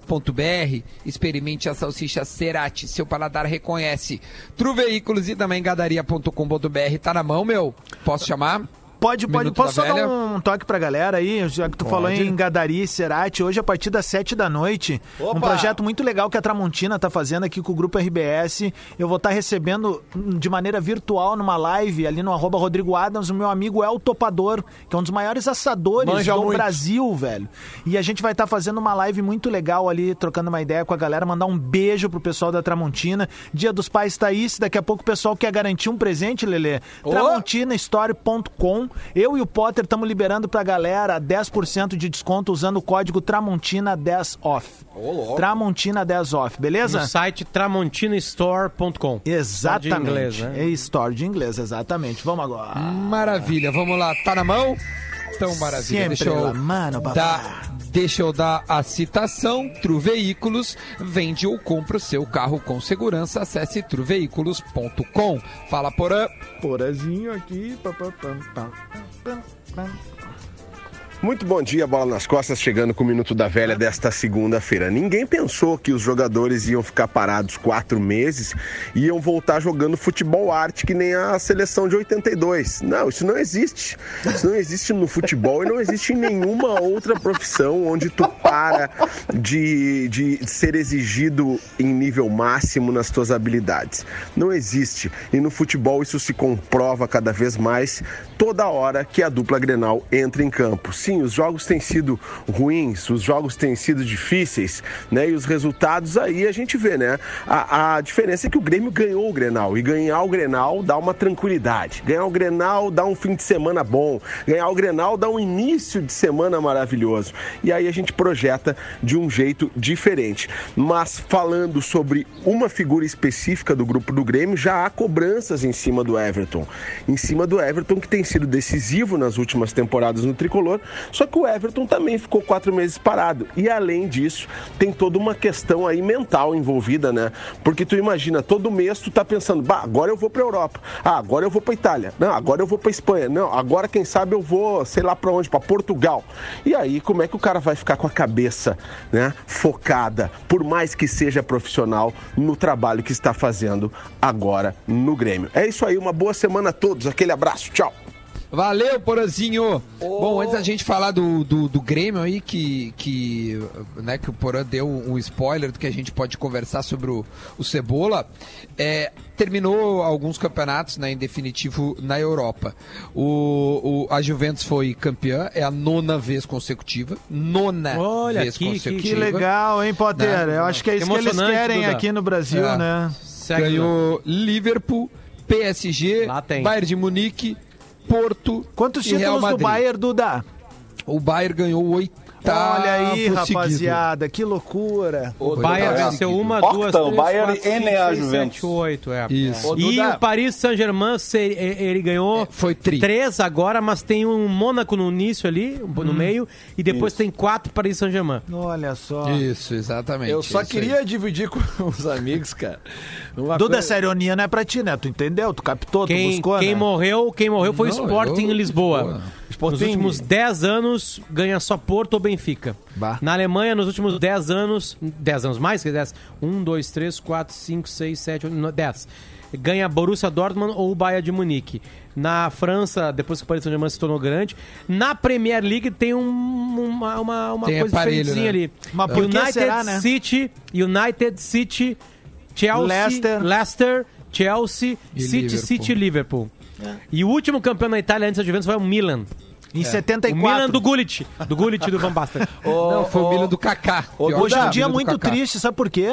S1: Experimente a salsicha Cerati, seu paladar reconhece. Tru Veículos e também gadaria.com.br. Tá na mão, meu? Posso chamar?
S6: Pode, pode.
S1: Minuto
S6: Posso só dar
S1: velha?
S6: um toque pra galera aí, já que tu falou em Gadari e Cerati, hoje a partir das 7 da noite, um
S2: Opa!
S6: projeto muito legal que a Tramontina tá fazendo aqui com o Grupo RBS. Eu vou estar recebendo hum, de maneira virtual numa live ali no arroba Rodrigo Adams, o meu amigo El Topador, que é um dos maiores assadores
S2: Manja
S6: do
S2: muito.
S6: Brasil, velho. E a gente vai estar fazendo uma live muito legal ali, trocando uma ideia com a galera, mandar um beijo pro pessoal da Tramontina. Dia dos Pais tá aí, se daqui a pouco o pessoal quer garantir um presente, Lelê. TramontinaStory.com. Eu e o Potter estamos liberando pra galera 10% de desconto usando o código Tramontina10OFF. Tramontina10OFF, beleza?
S4: No site tramontinastore.com.
S6: Exatamente.
S4: Só de inglês, né?
S6: É store de inglês, exatamente. Vamos agora.
S1: Maravilha, vamos lá. Tá na mão? Então, maravilha.
S6: Sempre
S1: Deixa eu,
S6: mano,
S1: dar, deixa eu dar a citação. Tru Veículos vende ou compra o seu carro com segurança. Acesse truveículos.com. Fala, Porã.
S6: Porazinho aqui. pá, pá, pá.
S9: Muito bom dia, bola nas costas, chegando com o Minuto da Velha desta segunda-feira. Ninguém pensou que os jogadores iam ficar parados quatro meses e iam voltar jogando futebol arte que nem a seleção de 82. Não, isso não existe. Isso não existe no futebol e não existe em nenhuma outra profissão onde tu para de, de ser exigido em nível máximo nas tuas habilidades. Não existe. E no futebol isso se comprova cada vez mais toda hora que a dupla Grenal entra em campo. Sim, os jogos têm sido ruins, os jogos têm sido difíceis, né? E os resultados aí a gente vê, né? A, a diferença é que o Grêmio ganhou o Grenal e ganhar o Grenal dá uma tranquilidade. Ganhar o Grenal dá um fim de semana bom. Ganhar o Grenal dá um início de semana maravilhoso. E aí a gente projeta de um jeito diferente. Mas falando sobre uma figura específica do grupo do Grêmio, já há cobranças em cima do Everton. Em cima do Everton, que tem sido decisivo nas últimas temporadas no tricolor. Só que o Everton também ficou quatro meses parado. E além disso, tem toda uma questão aí mental envolvida, né? Porque tu imagina, todo mês tu tá pensando, bah, agora eu vou pra Europa. Ah, agora eu vou pra Itália. Não, agora eu vou pra Espanha. Não, agora quem sabe eu vou, sei lá pra onde, pra Portugal. E aí, como é que o cara vai ficar com a cabeça, né, focada, por mais que seja profissional, no trabalho que está fazendo agora no Grêmio? É isso aí, uma boa semana a todos. Aquele abraço, tchau.
S1: Valeu, Porazinho. Bom, antes da gente falar do, do, do Grêmio aí, que, que, né, que o Porã deu um spoiler do que a gente pode conversar sobre o, o Cebola, é, terminou alguns campeonatos, né, em definitivo, na Europa. O, o- a Juventus foi campeã, é a nona vez consecutiva. Nona
S4: Olha,
S1: vez
S4: que- que-
S1: consecutiva.
S6: Que legal, hein, Potter?
S1: Não,
S6: Eu acho que é isso que eles querem
S4: Duda.
S6: aqui no Brasil,
S1: É.
S6: né?
S4: Segue.
S1: Ganhou Liverpool, PSG. Bayern de Munique, Porto
S6: Quantos títulos do. Bayern, Duda?
S1: O Bayern ganhou o oitavo
S6: Olha aí,
S1: seguido.
S6: rapaziada, que loucura.
S4: O Bayern venceu uma, duas,
S5: o
S4: três,
S5: Bayern
S4: quatro,
S5: e
S4: cinco,
S5: nem a
S4: seis,
S5: Juventus.
S4: sete, oito, é.
S1: Isso.
S6: Ô,
S4: E o Paris Saint-Germain, ele ganhou
S1: É, foi tri.
S4: três agora, mas tem um Mônaco no início ali, no meio, e depois tem quatro Paris Saint-Germain.
S6: Olha só.
S1: Isso, exatamente.
S2: Eu só
S1: isso
S2: queria dividir com os amigos, cara. Uma
S6: Duda,
S2: coisa-
S6: essa ironia não é pra ti, né? Tu entendeu? Tu captou, tu
S4: Quem,
S6: buscou,
S4: quem
S6: né?
S4: morreu, quem morreu foi
S1: Não,
S4: o Sporting
S1: eu-
S4: em Lisboa.
S1: Lisboa.
S4: Nos últimos 10 anos, ganha só Porto ou Benfica.
S6: Bah.
S4: Na Alemanha, nos últimos 10 anos, 10 anos mais que 10, 1, 2, 3, 4, 5, 6, 7, 8, 10. Ganha Borussia Dortmund ou o Bayern de Munique. Na França, depois que o Paris Saint-Germain se tornou grande. Na Premier League tem um- uma, uma, uma
S1: Tem
S4: coisa
S1: aparelho,
S4: diferentezinha
S1: né?
S4: ali.
S6: Mas por que
S4: United
S6: será, né?
S4: City, United City, Chelsea,
S6: Leicester.
S4: Leicester, Chelsea,
S1: E
S4: City,
S1: Liverpool.
S4: City Liverpool. E o último campeão na Itália antes da Juventus foi o Milan.
S6: Em
S4: O
S6: 74.
S4: Milan do Gullit. Do Gullit e do Van Basten.
S1: Não, foi o Milan do Kaká.
S6: Hoje é um
S1: o
S6: dia muito triste, sabe por quê,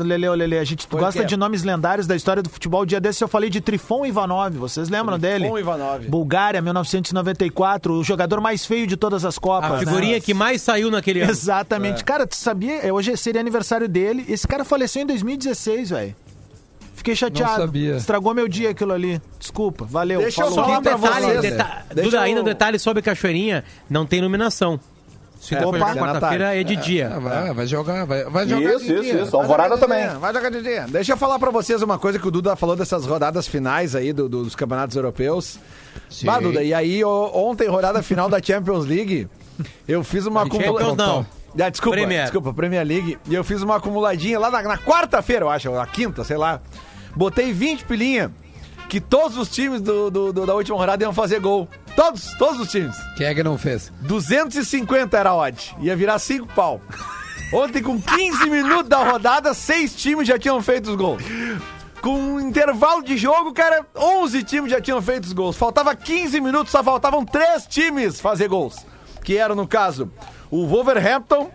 S6: Lele, Lele? A gente gosta
S2: quê?
S6: de nomes lendários da história do futebol. O dia desse eu falei de Trifon Ivanov, vocês lembram dele?
S2: Trifon Ivanov.
S6: Bulgária, 1994, o jogador mais feio de todas as Copas.
S4: A figurinha
S6: né?
S4: que mais saiu naquele ano.
S6: Exatamente. Cara, tu sabia? é, Hoje seria aniversário dele. Esse cara faleceu em 2016, velho. Fiquei chateado.
S1: Não sabia.
S6: Estragou meu dia aquilo ali. Desculpa, valeu.
S2: Deixa eu
S6: falou.
S2: falar
S4: Um
S2: pra
S4: detalhe,
S2: vocês.
S4: deta-
S2: Deixa
S4: Duda,
S2: eu-
S4: ainda um detalhe sobre Cachoeirinha, não tem iluminação. Se
S2: É,
S4: for
S2: opa.
S4: jogar quarta-feira é de
S1: Ah,
S4: dia.
S1: vai, vai jogar, vai, vai jogar.
S5: Isso,
S1: de
S5: isso,
S1: dia.
S5: isso. Alvorada também.
S2: Vai jogar de dia. Deixa eu falar pra vocês uma coisa que o Duda falou dessas rodadas finais aí do- dos campeonatos europeus.
S1: Sim.
S2: Bah, Duda, e aí o- ontem, rodada final da Champions League, eu fiz uma
S4: Champions não.
S2: Ah, desculpa,
S4: Premier.
S2: desculpa, Premier League. E eu fiz uma acumuladinha lá na, na quarta-feira, eu acho, ou na quinta, sei lá. Botei 20 pilinha, que todos os times do, do- do- da última rodada iam fazer gol. Todos, todos os times.
S1: Quem é que não fez?
S2: 250 era a odd. Ia virar 5 pau. Ontem, com 15 minutos da rodada, seis times já tinham feito os gols. Com um intervalo de jogo, cara, 11 times já tinham feito os gols. Faltava 15 minutos, só faltavam três times fazer gols. Que eram, no caso, o Wolverhampton,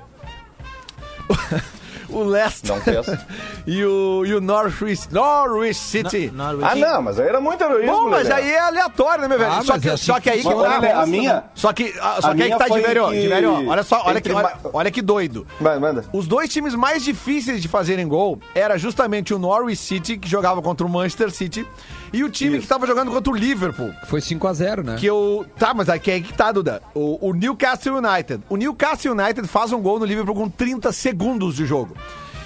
S2: o Leicester
S5: Não fez.
S2: e o, e o Norwich, Norwich City.
S6: Norwich.
S5: Ah, não, mas aí era muito heroísmo,
S2: Bom, mas aí é aleatório, né, meu velho?
S1: Ah,
S2: só, que, só que aí
S1: que
S2: tá.
S5: A minha-
S2: Só que, ah, só
S5: a
S2: que aí que tá,
S5: foi
S2: Diverio,
S5: que-
S2: Diverio, olha só, olha que, olha, olha que doido.
S5: Vai, manda.
S2: Os dois times mais difíceis de fazerem gol era justamente o Norwich City, que jogava contra o Manchester City, e o time que tava jogando contra o Liverpool.
S1: Foi 5x0, né?
S2: Que eu. Tá, mas aqui é que tá, Duda. O, o Newcastle United. O Newcastle United faz um gol no Liverpool com 30 segundos de jogo.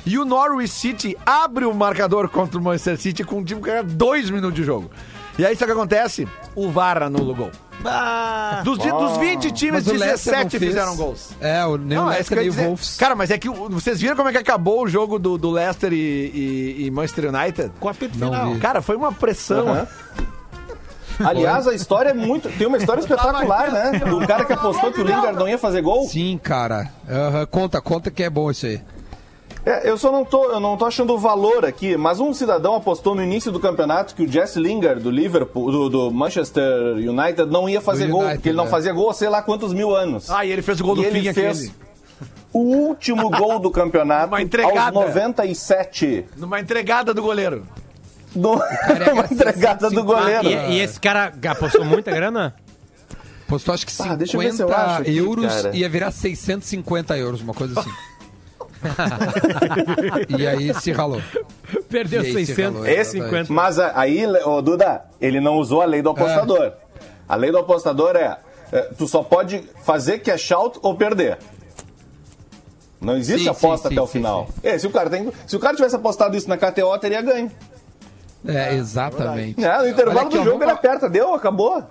S2: E o Norwich City abre o marcador contra o Manchester City com um time que era 2 minutos de jogo. E aí, sabe o que acontece? O VAR anula o gol.
S6: Ah,
S2: Dos, di- dos 20 times,
S1: Mas o Leicester não
S2: 17
S1: fez.
S2: fizeram gols.
S1: É, o, nem o
S2: é isso
S1: Leicester
S2: que ia
S1: nem o
S2: dizer.
S1: Wolves.
S2: Cara, mas é que o- vocês viram como é que acabou o jogo do, do Leicester e, e- e Manchester United?
S6: com a pito
S1: Não
S6: final.
S1: vi.
S2: Cara, foi uma pressão.
S5: Aham. Aliás, a história é muito. Tem uma história espetacular, né? Do cara que apostou que o Lingard não ia fazer gol.
S1: Sim, cara. Aham, Conta, conta que é bom isso aí.
S5: É, eu só não tô, eu não tô achando o valor aqui, mas um cidadão apostou no início do campeonato que o Jesse Lingard do Liverpool, do, do Manchester United, não ia fazer
S1: Do
S5: gol,
S1: United,
S5: porque ele não
S1: é.
S5: fazia gol há sei lá quantos mil anos.
S2: Ah, e ele fez o gol
S5: e
S2: do
S5: ele
S2: fim
S5: fez
S2: aquele.
S5: o último gol do campeonato
S2: Uma entregada.
S5: aos 97.
S2: Numa entregada do goleiro.
S5: No... uma entregada do goleiro.
S4: E, e esse cara apostou muita grana?
S1: Postou acho que
S5: Ah,
S1: 50
S5: deixa eu ver se eu acho aqui,
S1: euros
S5: cara.
S1: ia virar 650 euros, uma coisa assim. e aí se ralou.
S4: Perdeu
S1: aí, se ralou,
S4: 650.
S5: Mas aí, ô, Duda, ele não usou a lei do apostador. A lei do apostador é, é, tu só pode fazer cash out ou perder. Não existe
S1: Sim,
S5: aposta
S1: sim,
S5: até o
S1: sim,
S5: final. É, se, o cara tem, se o cara tivesse apostado isso na KTO, teria ganho.
S1: É, exatamente.
S5: É, no intervalo
S1: aqui,
S5: do jogo
S1: vamos
S5: ele aperta, deu, acabou.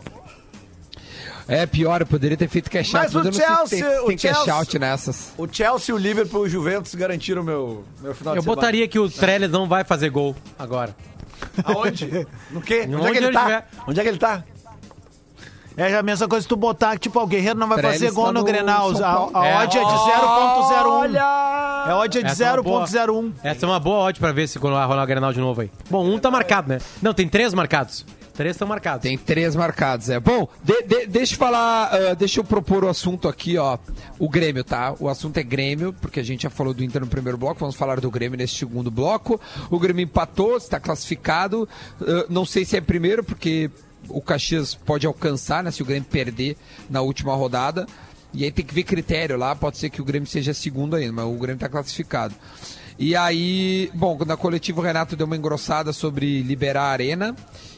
S1: É pior, eu poderia ter feito cash out,
S2: Mas o
S1: mas eu se
S2: Chelsea-
S1: tem,
S2: o
S1: tem cash
S2: Chelsea-
S1: out nessas.
S2: O Chelsea, o Liverpool e o Juventus garantiram meu, meu final
S4: Eu
S2: de semana.
S4: botaria que o Trellis não vai fazer gol agora.
S2: Aonde? No quê? Onde, é
S4: Onde
S2: que ele tá?
S4: tiver.
S2: Onde é que ele tá?
S6: É a mesma coisa que tu botar, tipo, o Guerreiro não vai
S1: Trellis
S6: fazer gol
S1: tá
S6: no,
S1: no
S6: Grenal. A, a
S4: É.
S6: odd é de 0.01. É odd é de
S4: Essa é uma boa.
S6: 0.01.
S4: Essa é uma boa odd pra ver se quando vai rolar o Grenal de novo aí. Bom, um tá marcado, né? Não, tem três marcados. Três estão marcados.
S1: Tem três marcados, é. Bom, de- de- deixa eu falar, ah, deixa eu propor o assunto aqui, ó. O Grêmio, tá? O assunto é Grêmio, porque a gente já falou do Inter no primeiro bloco, vamos falar do Grêmio nesse segundo bloco. O Grêmio empatou, está classificado. Ah, não sei se é primeiro, porque o Caxias pode alcançar, né? Se o Grêmio perder na última rodada. E aí tem que ver critério lá, pode ser que o Grêmio seja segundo ainda, mas o Grêmio está classificado. E aí, bom, na coletiva o Renato deu uma engrossada sobre liberar a arena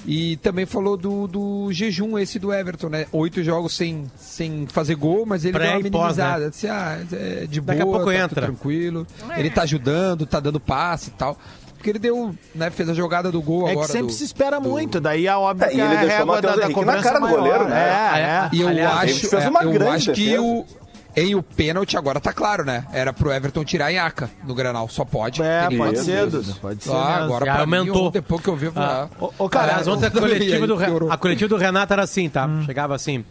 S1: e também falou do, do jejum esse do Everton, né? Oito jogos sem, sem fazer gol, mas ele
S4: Pré
S1: deu uma
S4: e pós, né?
S1: minimizada. Disse, ah, é de
S4: Daqui a
S1: boa,
S4: pouco
S1: tá
S4: entra.
S1: tranquilo. Ele tá ajudando, tá dando passe e tal. Porque ele deu, né, fez a jogada do gol
S6: É
S1: agora.
S6: que sempre
S1: do-
S6: se espera muito, daí é óbvio
S5: É,
S6: que
S5: ele
S6: a
S5: deixou
S6: da, da
S5: na cara do
S6: é maior.
S5: goleiro, né?
S6: É, é.
S1: E eu
S4: Aliás,
S1: acho,
S5: fez
S1: é,
S5: uma
S1: eu
S5: grande
S1: acho que
S5: defesa.
S1: o, em o pênalti agora tá claro, né? Era pro Everton tirar a Iaca no Granal, só pode.
S6: É, pode ser. Pode ser.
S1: Ah,
S6: mesmo.
S1: agora
S4: Já
S1: pra
S4: aumentou.
S1: Mim, depois que eu vi,
S4: Ah,
S1: ah,
S6: Ô, ô, cara,
S4: Aliás, ontem a coletiva, do, a coletiva do Renato era assim, tá? Chegava assim.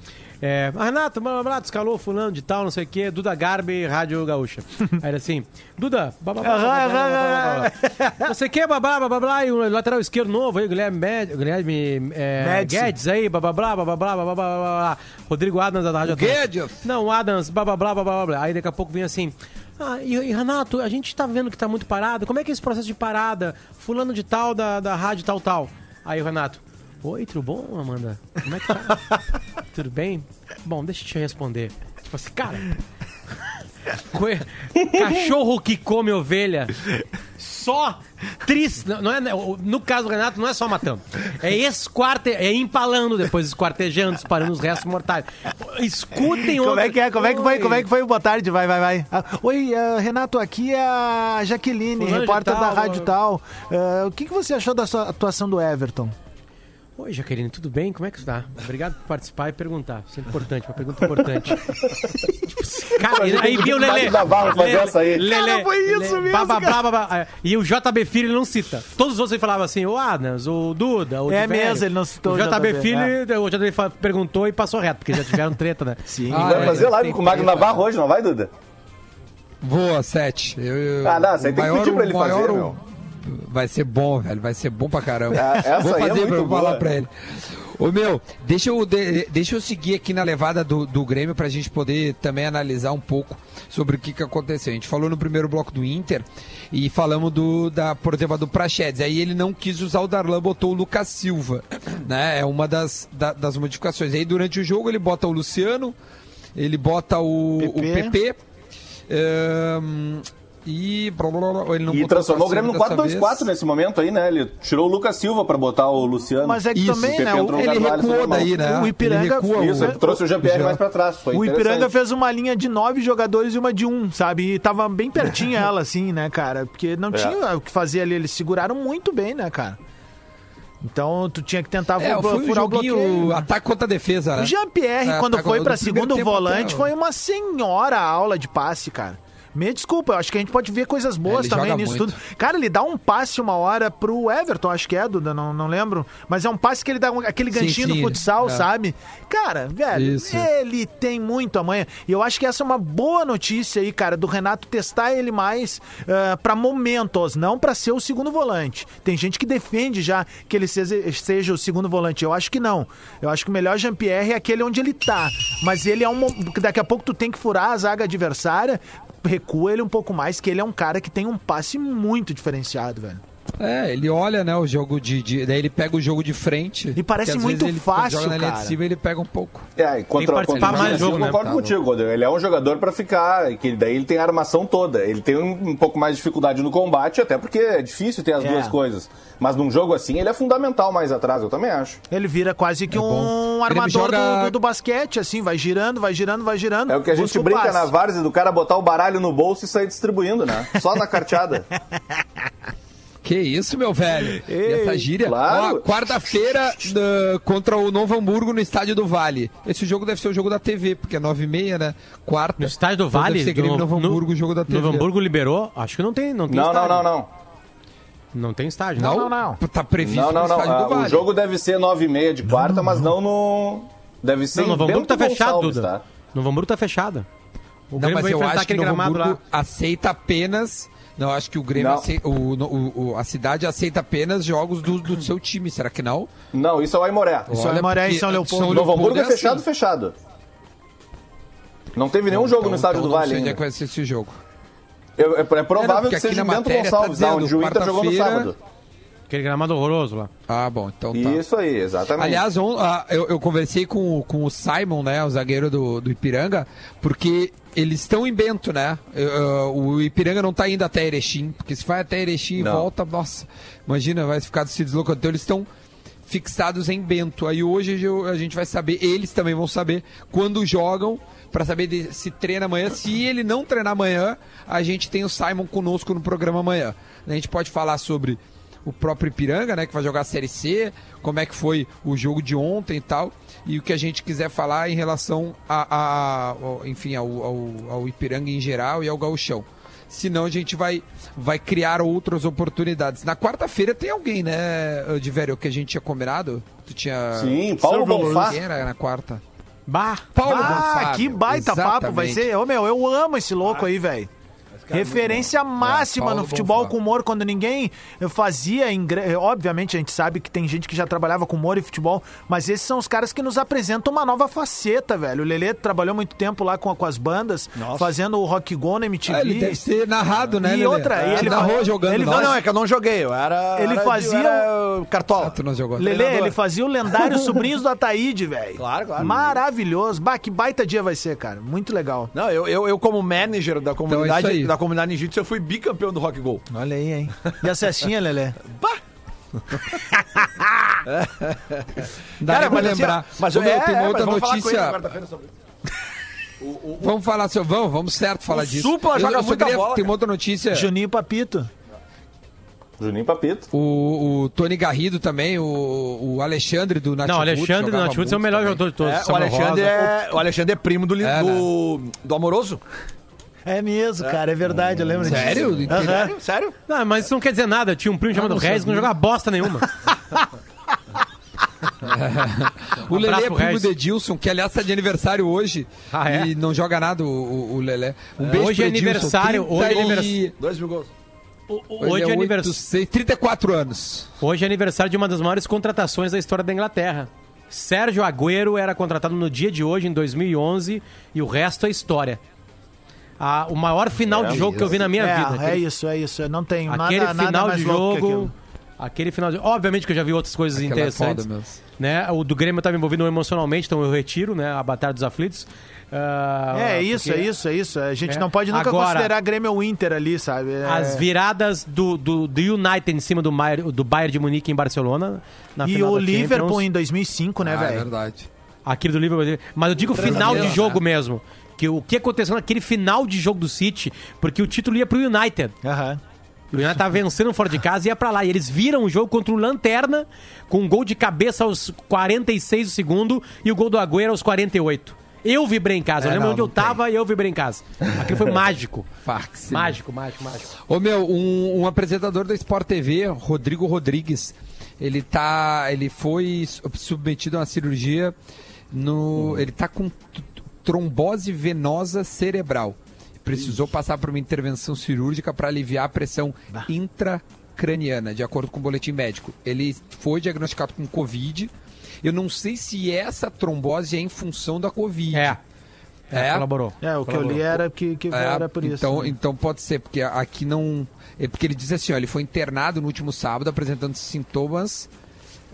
S4: É, Renato, blá, escalou fulano de tal, não sei o quê, Duda Garbi, Rádio Gaúcha. Aí era assim, Duda, você quer babá, babá, blá, e o lateral esquerdo novo aí, Guilherme, Med, Guilherme é, Guedes aí, babá, blá, babá, blá, babá, blá, Rodrigo Adams da Rádio
S1: Guedes?
S4: Não, Adams, babá, blá, babá, blá. Aí daqui a pouco vem assim, ah, e, e, Renato, a gente tá vendo que tá muito parado, como é que é esse processo de parada? Fulano de tal, da, da rádio tal, tal. Aí o Renato oi, tudo bom, Amanda? Como é que tá? tudo bem? Bom, deixa eu te responder. Tipo assim, cara... Cachorro que come ovelha. Só triste. Não é, no caso do Renato, não é só matando. É esquarte, é empalando depois, esquartejando, disparando os restos mortais. Escutem
S6: Como
S4: outra-
S6: é que é? Como é que foi?
S4: Oi.
S6: Como é que foi boa tarde? Vai, vai, vai. Ah, Oi, ah, Renato, aqui é a Jaqueline,
S4: Fulano
S6: repórter
S4: tal,
S6: da Rádio. Tal. Ah, o que, que você achou da sua atuação do Everton?
S4: Oi, Jaqueline, tudo bem? Como é que está? Obrigado por participar e perguntar. Isso é importante, uma pergunta importante. tipo, cara, e aí viu o Lelê.
S5: Navarro fazer essa aí.
S4: Lelê,
S6: foi isso
S4: Lelê,
S6: mesmo,
S4: blá, blá, blá, blá, blá. E o JB Filho ele não cita. Todos os outros ele falava assim, o Adams, o Duda, o
S6: É mesmo, ele não citou
S4: o
S6: o
S4: JB,
S6: JB,
S4: Filho, o JB perguntou e passou reto, porque já tiveram treta, né?
S6: Sim.
S1: Ah,
S5: Vai
S1: é,
S5: fazer live
S1: tem
S5: com o Magno. Navarro hoje, não vai, Duda?
S1: Voa, sete. Eu, eu-
S5: Ah, não,
S1: o
S5: tem que pedir pra ele
S1: maior-
S5: fazer, meu.
S1: Vai ser bom, velho. Vai ser bom pra caramba.
S5: Ah,
S1: Vou
S5: é
S1: fazer
S5: muito
S1: pra eu falar pra ele. Ô, meu, deixa eu, de- deixa eu seguir aqui na levada do, do Grêmio pra gente poder também analisar um pouco sobre o que, que aconteceu. A gente falou no primeiro bloco do Inter e falamos do, da, por exemplo, do Prachedes. Aí ele não quis usar o Darlan, botou o Lucas Silva. Né? É uma das, da- das modificações. Aí durante o jogo ele bota o Luciano, ele bota o o
S6: PP.
S1: PP. E blá, blá, blá, ele não
S5: E transformou o Grêmio no
S1: Cassiano dessa
S5: 4-2-4
S1: vez.
S5: nesse momento aí, né? Ele tirou o Lucas Silva pra botar o Luciano.
S6: Mas é que
S1: Isso,
S6: também, né? O,
S1: Ele recuou daí, né?
S6: O Ipiranga-
S1: Ele recua
S5: Isso, ele trouxe o Jean-Pierre mais pra trás. Foi
S6: o Ipiranga fez uma linha de nove jogadores e uma de um, sabe? E tava bem pertinho ela, assim, né, cara? Porque não
S5: É.
S6: tinha o que fazer ali. Eles seguraram muito bem, né, cara? Então tu tinha que tentar
S1: É, um
S6: furar o bloqueio. né?
S1: ataque contra a defesa, né?
S6: O Jean-Pierre,
S1: É,
S6: quando foi
S1: primeiro
S6: segundo volante,
S1: até,
S6: foi uma senhora aula de passe, cara. Me desculpa, eu acho que a gente pode ver coisas boas
S1: ele
S6: também nisso
S1: muito.
S6: tudo. Cara, ele dá um passe uma hora pro Everton, acho que é, Duda, não, não lembro. Mas é um passe que ele dá um- aquele
S1: Sim,
S6: ganchinho
S1: sim,
S6: do futsal,
S1: é.
S6: sabe? Cara, velho,
S1: Isso.
S6: ele tem muito amanhã. E eu acho que essa é uma boa notícia aí, cara, do Renato testar ele mais ah, pra momentos, não pra ser o segundo volante. Tem gente que defende já que ele seja, seja o segundo volante. Eu acho que não. Eu acho que o melhor Jean-Pierre é aquele onde ele tá. Mas ele é um. Daqui a pouco tu tem que furar a zaga adversária. Recua ele um pouco mais, que ele é um cara que tem um passe muito diferenciado, velho.
S1: É, ele olha, né, o jogo de, de- Daí ele pega o jogo de frente.
S6: E parece muito
S1: ele,
S6: fácil,
S1: joga na linha
S6: cara.
S1: de cima, ele pega um pouco.
S5: É, e contra,
S4: Tem que participar
S5: contra o
S4: mais jogo,
S5: eu
S4: né?
S5: concordo
S1: Tá
S5: contigo, Rodrigo. Ele é um jogador pra ficar, que daí ele tem a armação toda. Ele tem um, um pouco mais de dificuldade no combate, até porque é difícil ter as
S6: É.
S5: duas coisas. Mas num jogo assim, ele é fundamental mais atrás, eu também acho.
S6: Ele vira quase que
S1: É
S6: um armador
S1: joga-
S6: do, do- do basquete, assim, vai girando, vai girando, vai girando.
S5: É o que a gente brinca
S6: passe.
S5: na várzea do cara botar o baralho no bolso e sair distribuindo, né? Só na carteada.
S1: Que isso, meu velho? E essa gíria?
S5: claro.
S1: Ó, Quarta-feira ah, contra o Novo Hamburgo no Estádio do Vale. Esse jogo deve ser o jogo da TV, porque é 9h30, né? Quarta.
S4: No estádio do
S1: Então
S4: Vale,
S1: Deve ser Grêmio
S4: do-
S1: Novo
S4: no-
S1: Hamburgo, o jogo da TV.
S4: Novo Hamburgo liberou? Acho que não tem, não tem
S5: Não, não,
S4: estádio.
S5: não, não.
S4: Não tem estádio.
S1: Não,
S6: Não, não,
S1: Tá previsto
S5: Não, não,
S1: no
S5: não.
S1: Estádio
S5: Ah,
S1: do Vale.
S5: O jogo deve ser 9h30 de quarta, mas não no. Deve ser
S4: Não, Novo Hamburgo tá fechado, Duda.
S5: tá?
S4: Novo Hamburgo tá fechado. O
S1: Não,
S4: Grêmio
S1: mas
S4: vai
S1: eu acho que Novo Hamburgo
S4: lá.
S1: aceita apenas... Não, eu acho que o Grêmio
S5: Não.
S1: aceita, o, o- o- a cidade aceita apenas jogos do, do seu time, será que não?
S5: Não, isso é o Aimoré.
S6: Isso é
S1: Olha,
S6: Aimoré e
S1: porque
S6: São Leopoldo.
S5: Novo Hamburgo é
S1: assim.
S5: fechado, fechado. Não teve nenhum jogo
S1: Então-
S5: no estádio
S1: então
S5: do
S1: não
S5: Vale
S1: sei onde é
S5: ainda.
S1: que vai ser esse jogo.
S5: É, é- é
S1: É,
S5: provável
S1: não, porque
S5: que seja em Bento
S1: tá
S5: Gonçalves, tá,
S1: dizendo
S5: onde o Inter jogou no sábado.
S4: Aquele gramado horroroso lá.
S1: Ah, bom, então tá.
S5: Isso aí, exatamente.
S1: Aliás, on- ah, eu, eu conversei com, o- com o Simon, né, o zagueiro do, do Ipiranga, porque eles estão em Bento, né? Eu- o Ipiranga não tá indo até Erechim, porque se vai até Erechim e
S5: Não.
S1: volta, nossa, imagina, vai ficar se deslocando. Então eles estão fixados em Bento. Aí hoje eu- a gente vai saber, eles também vão saber quando jogam, para saber de- se treina amanhã. Se ele não treinar amanhã, a gente tem o Simon conosco no programa amanhã. A gente pode falar sobre o próprio Ipiranga, né, que vai jogar a Série C, como é que foi o jogo de ontem e tal, e o que a gente quiser falar em relação a, a- ao- enfim, ao, ao, ao Ipiranga em geral e ao Gauchão. Senão a gente vai, vai criar outras oportunidades. Na quarta-feira tem alguém, né, de velho, que a gente tinha combinado? Tu tinha.
S5: Sim, Paulo Bonfá.
S1: Quem era na quarta?
S4: Bah!
S1: Paulo
S6: Ah,
S1: Bonfá,
S6: que baita papo vai
S1: exatamente.
S6: ser. Ô, meu, eu amo esse louco aí, velho. Referência máxima
S1: Paulo
S6: no futebol
S1: Bonfá.
S6: com humor, quando ninguém fazia. ingre- Obviamente, a gente sabe que tem gente que já trabalhava com humor e futebol, mas esses são os caras que nos apresentam uma nova faceta, velho. O Lelê trabalhou muito tempo lá com, com as bandas, fazendo o Rock Go na MTV.
S1: Ah, ele deve ser narrado, né,
S6: E
S1: Lelê?
S6: outra,
S1: Ah,
S6: ele
S1: narrou
S6: fa-
S1: jogando.
S6: ele
S2: Não, não, é que eu não joguei. Eu era.
S6: Ele
S2: era
S6: fazia
S2: era cartola.
S1: Ah, tu não jogou.
S6: Lelê,
S2: treinador.
S6: ele fazia o lendário Sobrinhos do Ataíde, velho.
S2: Claro, claro.
S6: Maravilhoso. Bah, que baita dia vai ser, cara. Muito legal.
S2: Não, eu, eu, eu como manager da comunidade,
S1: Então é isso aí.
S2: Da comunidade ninjitsu, eu fui bicampeão do Rock Go.
S6: Olha aí, hein? E a cestinha, Lelê?
S1: Dá
S2: Cara,
S1: pra
S2: mas assim,
S1: lembrar.
S2: mas
S1: Ô, meu,
S2: é,
S1: tem uma
S2: é,
S1: outra notícia.
S2: quarta-feira sobre isso.
S1: Vamos falar sobre. Vamos, vamos certo falar
S2: O
S1: disso.
S2: Supla joga
S1: só
S2: muita
S1: queria-
S2: bola,
S1: Tem uma outra notícia.
S6: Juninho Papito.
S5: Juninho Papito.
S1: O, o Tony Garrido também, o, o Alexandre do Nath
S4: Não, o Alexandre do Nativuts é o melhor jogador de todos.
S2: É, o, Alexandre
S4: Rosa.
S2: é, o Alexandre é primo do,
S1: É,
S2: do, do Amoroso.
S6: É mesmo, cara, é verdade, eu lembro
S1: Sério?
S6: disso.
S2: Sério? Sério?
S4: Não, mas isso não quer dizer nada. Eu tinha um primo chamado
S1: não
S4: Regis que não jogava bosta nenhuma.
S1: O
S4: Um
S1: Lelê é primo
S4: Regis.
S1: de Edilson, que aliás está de aniversário hoje.
S4: Ah, é?
S1: E não joga nada o, o, o Lelé. Um beijo
S4: Hoje é
S1: pro Edilson,
S4: aniversário, hoje é
S1: 30
S4: aniversário.
S2: Dois mil gols.
S4: Hoje é,
S1: oito,
S4: aniversário.
S1: seis, 34 anos.
S4: Hoje é aniversário de uma das maiores contratações da história da Inglaterra. Sérgio Agüero era contratado no dia de hoje, em 2011, e o resto é história. Ah, o maior final de jogo que eu vi na minha
S6: é,
S4: vida.
S6: é
S4: Aquele,
S6: isso, é isso. Eu não tenho
S4: aquele
S6: nada, nada
S4: final
S6: mais
S4: de jogo. Aquele final de Obviamente que eu já vi outras coisas
S1: Aquela é
S4: interessantes.
S1: foda mesmo.
S4: né? O do Grêmio estava envolvido emocionalmente, então eu retiro, né? A Batalha dos Aflitos. Ah,
S6: É isso,
S4: porque
S6: é isso, é isso. A gente
S4: É.
S6: não pode nunca
S4: Agora-
S6: considerar Grêmio ou Inter ali, sabe? É-
S4: As viradas do, do, do United em cima do Bayern, do Bayern de Munique em Barcelona. Na
S6: E
S4: final
S6: o
S4: da
S6: Liverpool
S4: Champions.
S6: em 2005, né,
S1: ah, é
S6: velho?
S1: verdade.
S4: Aquele do Liverpool. Mas eu digo final de
S1: mesmo,
S4: jogo
S1: né?
S4: mesmo. Que o que aconteceu naquele final de jogo do City, porque o título ia pro United.
S6: Aham.
S4: O United tava vencendo fora de casa e ia pra lá. E eles viram o jogo contra o Lanterna, com um gol de cabeça aos 46 do segundo e o gol do Agüero aos 48. Eu vibrei em casa. eu
S1: É,
S4: lembro
S1: não,
S4: onde eu
S1: não tem.
S4: tava e eu vibrei em casa. Aquilo foi mágico.
S1: Fax.
S4: Mágico, mágico, mágico.
S1: Ô meu, um, um apresentador da Sport TV, Rodrigo Rodrigues, ele tá. Ele foi su- submetido a uma cirurgia no. Ele tá com trombose venosa cerebral. Precisou passar por uma intervenção cirúrgica para aliviar a pressão intracraniana, de acordo com o boletim médico. Ele foi diagnosticado com Covid. Eu não sei se essa trombose é em função da Covid.
S4: É. É,
S1: É?
S4: colaborou.
S6: É, o que eu li era que, que
S1: É,
S6: era por isso.
S1: Então,
S6: né?
S1: então pode ser, porque aqui não. É porque ele diz assim, ó, ele foi internado no último sábado apresentando sintomas.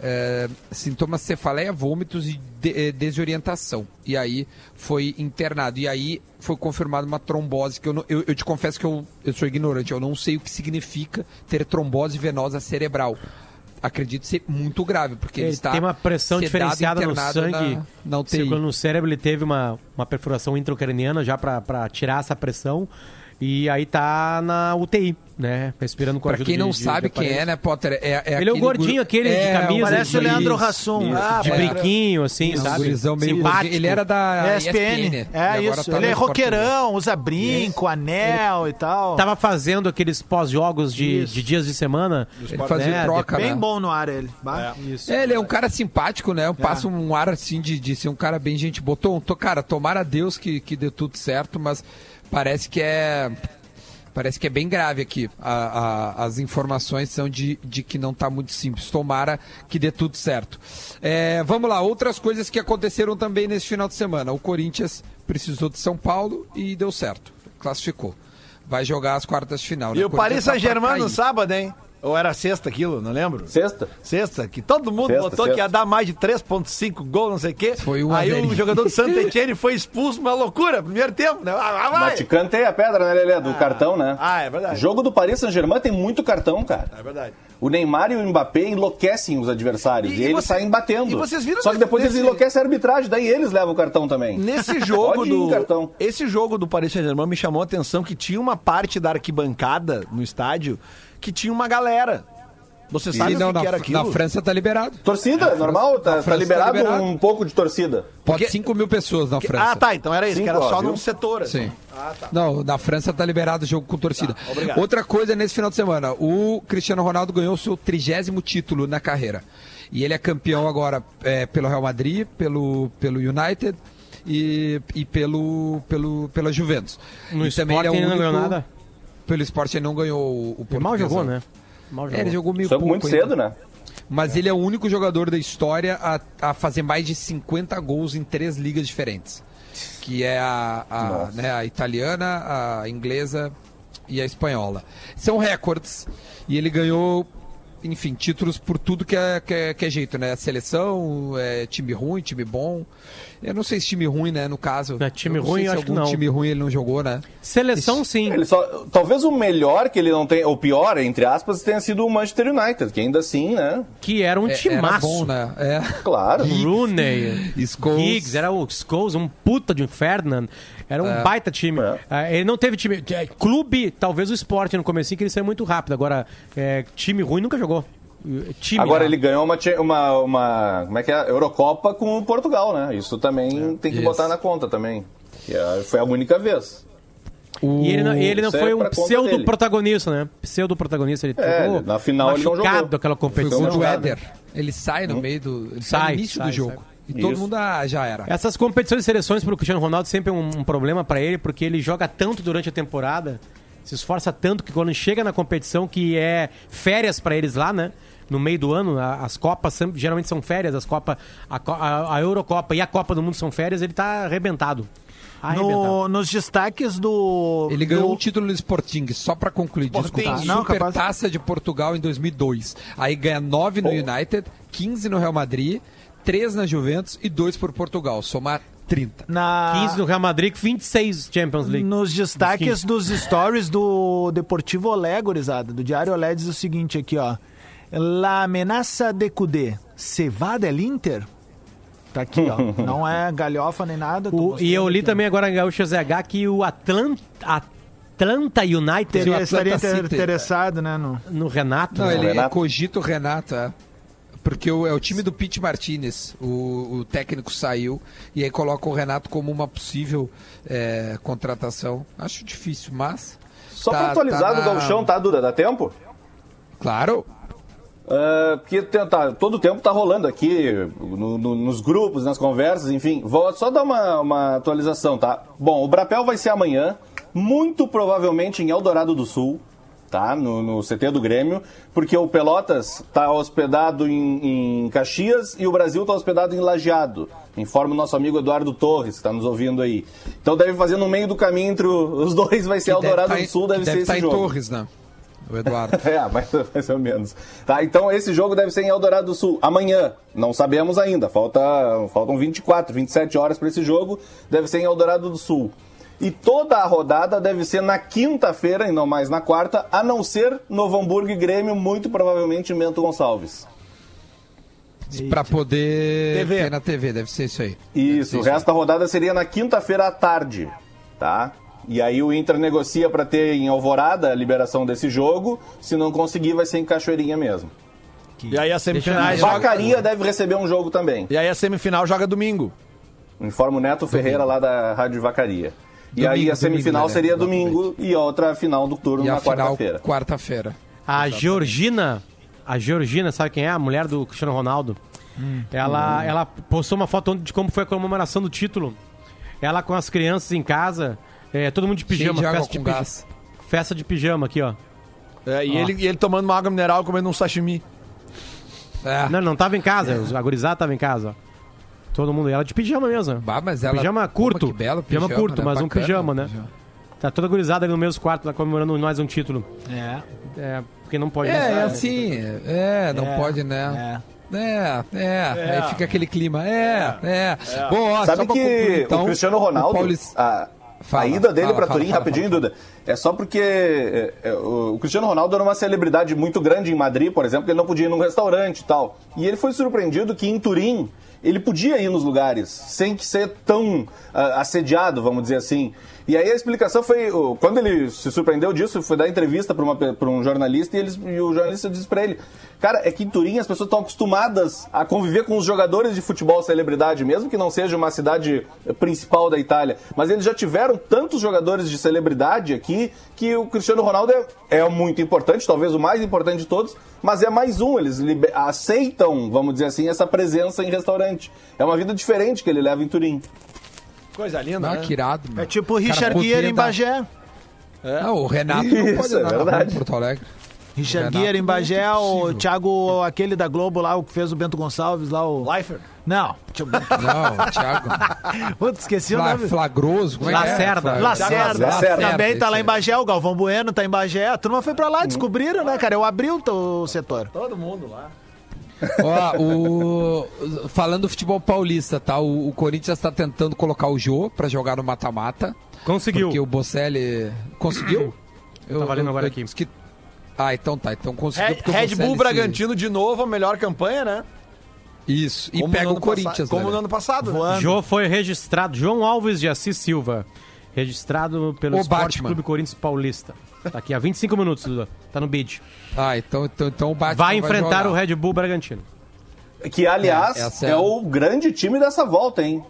S1: É, sintomas cefaleia, vômitos e de- eh, desorientação. E aí foi internado. E aí foi confirmada uma trombose, que eu, não- eu, eu te confesso que eu, eu sou ignorante, eu não sei o que significa ter trombose venosa cerebral. Acredito ser muito grave, porque ele,
S4: Ele
S1: está
S4: tem uma pressão
S1: sedado,
S4: diferenciada no sangue.
S1: Na, na UTI.
S4: Circulando no cérebro, ele teve uma, uma perfuração intracraniana já pra tirar essa pressão. E aí tá na UTI, né? Respirando com a
S1: Pra
S4: ajuda
S1: quem
S4: de-
S1: não
S4: de-
S1: sabe
S4: de
S1: quem é, né, Potter? É, é
S4: Ele é o gordinho, aquele de
S1: É,
S4: camisa.
S6: Parece o Leandro
S1: isso.
S6: Ah,
S4: de brinquinho, assim,
S1: Isso,
S4: sabe?
S1: gurizão meio
S4: Simpático.
S1: Ele era da
S6: ESPN.
S1: ESPN.
S6: É
S1: e agora
S6: isso.
S1: tá
S6: Ele é roqueirão, usa brinco, anel e tal.
S4: Tava fazendo aqueles pós-jogos de, de dias de semana.
S1: Ele fazia
S4: né?
S1: troca,
S6: Bem
S1: né?
S6: bom no ar ele.
S4: Isso.
S1: É, ele é um cara simpático, né? Passa um ar assim de, de ser um cara bem gente botou. Tô, cara, tomara a Deus que, que dê tudo certo, mas parece que é. Parece que é bem grave aqui. A- a- as informações são de, de que não tá muito simples. Tomara que dê tudo certo. É, vamos lá, outras coisas que aconteceram também nesse final de semana. O Corinthians precisou de São Paulo e deu certo. Classificou. Vai jogar as quartas de final. né?
S2: E o Paris
S1: tá
S2: Saint-Germain no sábado, hein? Ou era sexta aquilo, não lembro?
S5: Sexta?
S2: Sexta, que todo mundo
S5: Sexta,
S2: botou
S5: sexta.
S2: que ia dar mais de 3.5 gols, não sei o quê.
S1: Foi um
S2: Aí o jogador do Santa Etienne foi expulso, uma loucura, primeiro tempo, né? Ah, ah, vai.
S5: Mas te cantei a pedra, né, Lelê? Do cartão, né?
S2: Ah, é verdade.
S5: Jogo do Paris Saint-Germain tem muito cartão, cara.
S2: É verdade.
S5: O Neymar e o Mbappé enlouquecem os adversários.
S2: E-
S5: E, eles
S2: você-
S5: saem batendo.
S2: e vocês viram
S5: Só que
S2: nesse-
S5: depois eles
S2: nesse-
S5: enlouquecem a arbitragem, daí eles levam o cartão também.
S2: Nesse jogo do
S5: cartão.
S2: esse jogo do Paris Saint-Germain me chamou a atenção que tinha uma parte da arquibancada no estádio que tinha uma galera. Você sabe
S1: E
S2: o
S1: não,
S2: que,
S1: na,
S2: que era aquilo?
S1: na França tá liberado.
S5: Torcida, normal, tá, tá
S1: tá
S5: liberado,
S1: liberado.
S5: um pouco de torcida.
S1: Pode
S2: Porque-
S1: 5 mil pessoas na
S2: Que-
S1: França.
S2: Ah, tá, então era isso, que
S5: Cinco,
S2: era
S5: ó,
S2: só
S5: viu?
S2: num setor. assim.
S1: Sim.
S2: Ah, tá.
S1: Não, na França tá liberado o jogo com torcida.
S2: Tá, obrigado.
S1: Outra coisa nesse final de semana, o Cristiano Ronaldo ganhou seu trigésimo título na carreira. E ele é campeão agora é, pelo Real Madrid, pelo, pelo United e, e pelo, pelo, pela Juventus.
S4: No
S1: e também ele é o
S4: ele não
S1: único...
S4: ganhou nada?
S1: Pelo esporte ele não ganhou o, o
S4: Ele mal jogou,
S1: portuguesão.
S4: né? Mal
S1: É,
S4: jogou.
S1: ele jogou meio pouco
S5: muito
S1: ainda.
S5: cedo, né?
S1: Mas ele é o único jogador da história a, a fazer mais de 50 gols em três ligas diferentes. Que é a, a, né, a italiana, a inglesa e a espanhola. São recordes. E ele ganhou, enfim, títulos por tudo que é, que é, que é jeito, né? Seleção, é, time ruim, time bom. Eu não sei se time ruim, né, no caso.
S4: É, time
S1: Eu não
S4: ruim,
S1: sei se
S4: acho que
S1: algum
S4: não.
S1: time ruim ele não jogou, né?
S4: Seleção, sim.
S5: Ele só, talvez o melhor que ele não tem, ou pior, entre aspas, tenha sido o Manchester United, que ainda assim, né?
S4: Que era um
S1: É,
S4: timaço.
S1: Era bom, né? É.
S5: Claro.
S4: Rooney,
S1: Scholes.
S4: Giggs, era o Scholes, um puta de um Ferdinand. Era um
S1: É.
S4: baita time.
S5: É.
S4: Ah, ele não teve time. é, Clube, talvez o Sport no começo, que ele saiu muito rápido. Agora, é, time ruim nunca jogou. Time
S5: Agora ele ganhou uma, uma, uma. Como é que é? Eurocopa com o Portugal, né? Isso também tem que
S1: Isso.
S5: botar na conta também. É- foi a única vez.
S4: E ele não, ele não
S5: é
S4: foi um pseudo-protagonista, né? Pseudo-protagonista. Ele
S5: É,
S4: jogou
S5: na final ele não jogou.
S4: aquela
S1: Foi
S4: competição.
S1: gol do
S5: Machucado.
S1: Éder. Ele sai no meio do. Ele sai,
S4: Sai,
S1: no início
S4: sai,
S1: do jogo.
S4: sai.
S1: E todo
S5: Isso.
S1: mundo ah, já era.
S4: Essas competições de seleções pro Cristiano Ronaldo sempre é um, um problema pra ele, porque ele joga tanto durante a temporada, se esforça tanto que quando chega na competição, que é férias pra eles lá, né? No meio do ano, as Copas sempre- geralmente são férias, as Copas, a, a- a Eurocopa e a Copa do Mundo são férias, ele tá arrebentado. Arrebentado.
S6: No- nos destaques do.
S1: Ele ganhou
S6: do-
S1: um título no Sporting, só pra concluir,
S6: Sporting.
S1: desculpa.
S6: Não,
S1: Super
S6: capaz-
S1: Taça de Portugal em 2002. Aí ganha 9 no United, 15 no Real Madrid, 3 na Juventus e 2 por Portugal. Somar 30.
S6: Na...
S4: 15 no Real Madrid, 26 Champions League.
S6: Nos destaques dos stories do Deportivo Olé, gurizada, do Diário Olé, diz o seguinte aqui, ó. La amenaça de Cudê, se va del Inter? Tá aqui, ó. Não é galhofa nem nada.
S4: O- e eu li
S6: aqui, ó.
S4: também agora em Gaúcho ZH que o Atlanta, Atlanta United
S6: Teria,
S1: Atlanta
S6: estaria
S1: City.
S6: interessado, né? No...
S4: no Renato.
S1: Não,
S4: né?
S1: ele é
S5: Renato?
S1: cogito Renato, é. Porque o- é o time do Pete Martinez. O, o técnico saiu e aí coloca o Renato como uma possível é, contratação. Acho difícil, mas.
S5: Só
S1: Tá-
S5: pra atualizar
S1: tá
S5: do Galchão, tá, Duda? Dá tempo?
S1: Claro.
S5: Ah, porque tem- tá- todo o tempo tá rolando aqui, no- no- nos grupos, nas conversas, enfim. Vou só dar uma, uma atualização, tá? Bom, o Brapel vai ser amanhã, muito provavelmente em Eldorado do Sul, tá? No, no CT do Grêmio, porque o Pelotas tá hospedado em, em Caxias e o Brasil tá hospedado em Lajeado. Informa o nosso amigo Eduardo Torres, que tá nos ouvindo aí. Então deve fazer no meio do caminho entre os dois, vai ser
S1: Que deve
S5: Eldorado
S1: tá
S5: do
S1: em-
S5: Sul, deve
S1: que
S5: ser
S1: deve
S5: esse
S1: tá em
S5: jogo.
S1: Torres, né? O Eduardo.
S5: É, mais, mais ou menos. Tá, então esse jogo deve ser em Eldorado do Sul. Amanhã, não sabemos ainda. Falta, faltam 24, 27 horas para esse jogo. Deve ser em Eldorado do Sul. E toda a rodada deve ser na quinta-feira e não mais na quarta, a não ser Novo Hamburgo e Grêmio, muito provavelmente em Bento Gonçalves.
S1: pra poder
S6: TV.
S1: ter na TV, deve ser isso aí.
S5: Isso, o resto da rodada seria na quinta-feira à tarde, tá? E aí o Inter negocia para ter em Alvorada a liberação desse jogo. Se não conseguir, vai ser em Cachoeirinha mesmo.
S2: E aí a semifinal
S4: Deixa eu-
S2: joga...
S5: Vacaria deve receber um jogo também.
S2: E aí a semifinal joga domingo.
S5: Informa o Neto Ferreira lá da Rádio Vacaria. E
S1: Domingo,
S5: aí a semifinal
S1: domingo,
S5: seria
S1: né?
S5: domingo e a outra final do turno
S1: E
S5: na quarta-feira.
S1: quarta-feira.
S4: A Georgina, a Georgina, sabe quem é? A mulher do Cristiano Ronaldo. Ela, ela postou uma foto ontem de como foi a comemoração do título. Ela com as crianças em casa, é, todo mundo de pijama,
S1: de água
S4: festa de,
S1: com
S4: pijama,
S1: gás.
S4: festa de pijama aqui, ó.
S2: É, e,
S4: Ó.
S2: ele, e ele tomando uma água mineral comendo um sashimi.
S1: É.
S4: Não, não tava em casa, os- a gurizada tava em casa. ó. Todo mundo, ela de pijama mesmo.
S1: Bah, mas ela...
S4: Pijama curto.
S1: Opa, que belo
S4: Pijama
S1: pijama,
S4: curto,
S1: né?
S4: mas um
S1: Bacana,
S4: pijama, né?
S1: pijama.
S4: Tá toda gurizada ali no mesmo quarto, lá comemorando mais um título.
S6: É.
S4: É, porque não pode
S1: É, é
S4: né?
S1: assim, é, não
S6: É,
S1: pode, né?
S6: É.
S1: É, é, aí fica aquele clima. É, é. Bom, ó,
S5: Sabe que
S1: concluir, então,
S5: o Cristiano Ronaldo,
S1: o Paulis-
S5: a,
S1: Fala,
S5: a ida dele
S1: fala,
S5: Turim,
S1: fala,
S5: rapidinho,
S1: fala.
S5: Duda, é só porque é, é, o o Cristiano Ronaldo era uma celebridade muito grande em Madrid, por exemplo, que ele não podia ir num restaurante e tal. E ele foi surpreendido que em Turim ele podia ir nos lugares sem que ser tão ah, assediado, vamos dizer assim. E aí a explicação foi, quando ele se surpreendeu disso, foi dar entrevista para um jornalista e, eles, e o jornalista disse para ele, cara, é que em Turim as pessoas estão acostumadas a conviver com os jogadores de futebol celebridade, mesmo que não seja uma cidade principal da Itália, mas eles já tiveram tantos jogadores de celebridade aqui que o Cristiano Ronaldo é, é muito importante, talvez o mais importante de todos, mas é mais um, eles aceitam, vamos dizer assim, essa presença em restaurante. É uma vida diferente que ele leva em Turim.
S2: Coisa linda,
S1: Ah,
S2: né?
S1: que irado, meu.
S6: É tipo o Richard Gere em Bagé.
S1: Não, o Renato não
S5: Isso,
S1: pode
S5: é
S1: andar na Porto Alegre.
S6: Richard Guerra em Bagé, o
S1: possível.
S6: Thiago, aquele da Globo lá, o que fez o Bento Gonçalves lá, o...
S2: Leifert.
S6: Não.
S1: Não, Thiago.
S6: Putz, esqueci o
S1: Fla-
S6: nome.
S1: Flagroso, como é é?
S4: Lacerda.
S1: Fla-
S6: Lacerda.
S5: Lacerda.
S6: Também tá lá em. Bagé, o Galvão Bueno tá em Bagé. A turma foi pra lá, descobriram, né, cara? Eu abri o, o setor.
S2: Todo mundo lá.
S1: Ó, o... Falando do futebol paulista, tá? O, o Corinthians está tentando colocar o Jô pra jogar no mata-mata.
S4: Conseguiu.
S1: Porque o Bocelli... Conseguiu? Eu,
S4: Tá valendo agora aqui.
S1: que- Ah, então tá. Então conseguiu
S2: Red, Red Bull
S1: se-
S2: Bragantino de novo, a melhor campanha, né?
S1: Isso. E
S2: Como
S1: pega o Corinthians,
S2: passa- Como
S1: né?
S2: no ano passado. né?
S6: Voando.
S4: Jô foi registrado. João Alves de Assis Silva. Registrado pelo
S1: O
S4: Esporte
S1: Batman.
S4: Clube Corinthians Paulista. Tá aqui há 25 minutos, Duda. Tá no bid.
S1: Ah, então, então, então o Batman
S4: Vai enfrentar
S1: jogar.
S4: o Red Bull Bragantino.
S5: Que, aliás,
S1: É,
S5: é,
S1: é
S5: o grande time dessa volta, hein?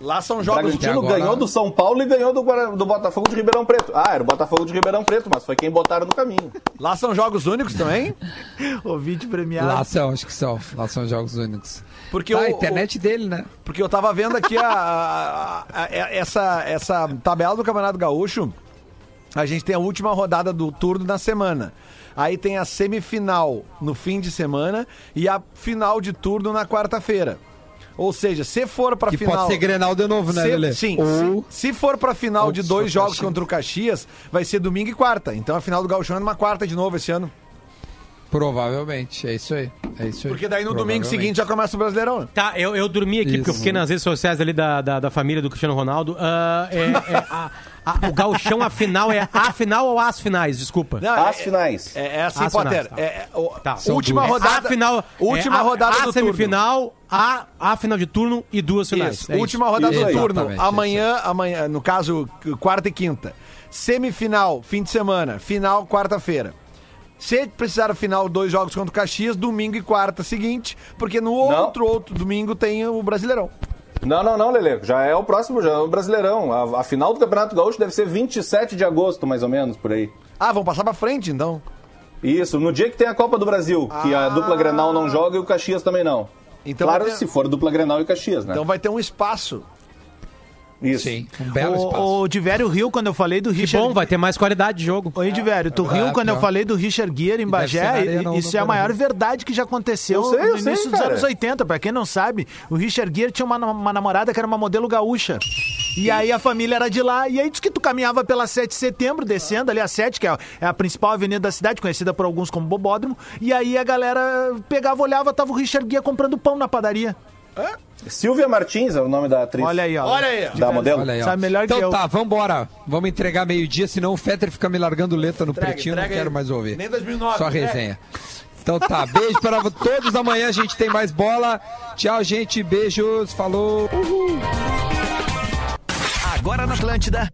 S2: Lá são
S5: O
S2: jogos.
S5: Bragantino
S1: agora-
S5: ganhou do São Paulo e ganhou do, Guara- do Botafogo de Ribeirão Preto. Ah, era o Botafogo de Ribeirão Preto, mas foi quem botaram no caminho.
S2: Lá são jogos únicos também.
S6: Ouvinte premiado.
S1: Lá são, acho que são. Lá são jogos únicos.
S2: Porque
S1: ah,
S2: o-
S1: a internet dele, né?
S2: Porque eu tava vendo aqui a, a- a- a- essa, essa tabela do Campeonato Gaúcho. A gente tem a última rodada do turno na semana. Aí tem a semifinal no fim de semana e a final de turno na quarta-feira. Ou seja, se for pra
S1: Que
S2: final.
S1: pode ser Grenal de novo, né,
S2: se,
S1: Lelê?
S2: Sim,
S1: Ou...
S2: se, se for pra final de dois jogos
S1: Caxias.
S2: contra o Caxias, vai ser domingo e quarta. Então a final do Gauchão é numa quarta de novo esse ano.
S1: Provavelmente, é isso aí. É isso aí.
S2: Porque daí no domingo seguinte já começa o Brasileirão.
S4: Tá, eu, eu dormi aqui porque eu
S1: Isso.
S4: fiquei nas redes sociais ali da, da, da família do Cristiano Ronaldo. Ah, é, é, a- a- o gauchão, a final, é a final ou as finais? Desculpa.
S2: Não,
S5: As
S2: é-
S5: finais.
S2: É, é assim,
S4: As
S2: Potter.
S4: finais, tá.
S2: É, é, o-
S4: Tá.
S2: última
S4: É
S2: rodada.
S4: A final,
S2: última
S4: é a-
S2: rodada
S4: a
S2: do
S4: semifinal, a, a final de turno e duas
S2: turno.
S4: finais.
S2: Isso,
S4: É
S2: última rodada
S5: Isso
S2: do
S5: aí.
S2: turno. Amanhã, amanhã, no caso, quarta e quinta. Semifinal, fim de semana. Final, quarta-feira. Se precisar final, dois jogos contra o Caxias, domingo e quarta seguinte, porque no outro outro domingo tem o Brasileirão.
S5: Não, não, não, Lele. Já é o próximo, já é o Brasileirão. A, a final do Campeonato Gaúcho deve ser 27 de agosto, mais ou menos, por aí.
S2: Ah, vão passar pra frente, então.
S5: Isso, no dia que tem a Copa do Brasil, que a
S2: Ah.
S5: dupla Grenal não joga e o Caxias também não.
S2: Então
S5: claro,
S2: ter-
S5: se for dupla Grenal e Caxias, né?
S2: Então vai ter um espaço.
S5: Isso.
S1: Sim, um belo espaço.
S6: O, o Divério Rio, quando eu falei do
S4: Que
S6: Richard...
S4: bom, vai ter mais qualidade de jogo.
S6: Oi, Divério, tu
S1: É,
S6: riu quando eu falei do Richard Gere em Bagé? e- Isso
S1: não
S6: é a maior verdade que já aconteceu
S5: Eu sei,
S6: no
S5: eu sei,
S6: início dos anos 80. Pra quem não sabe, o Richard Gere tinha uma, uma namorada que era uma modelo gaúcha. E aí a família era de lá. E aí diz que tu caminhava pela 7 de setembro, descendo ali a 7, que é a- é a principal avenida da cidade, conhecida por alguns como Bobódromo. E aí a galera pegava, olhava, tava o Richard Gere comprando pão na padaria.
S5: Silvia Martins é o nome da atriz.
S6: Olha aí, ó.
S2: Olha aí.
S5: Da modelo?
S1: Olha aí, ó.
S6: Sabe melhor que
S1: então
S6: eu.
S1: tá, vambora. Vamos entregar meio-dia, senão o Fetter fica me largando letra no
S2: Entrega,
S1: pretinho, não
S2: entrega
S1: quero
S2: aí.
S1: mais ouvir.
S2: Nem 2009,
S1: Só resenha. Então tá, beijo para todos. Amanhã a gente tem mais bola. Tchau, gente. Beijos. Falou.
S7: Agora na Atlântida.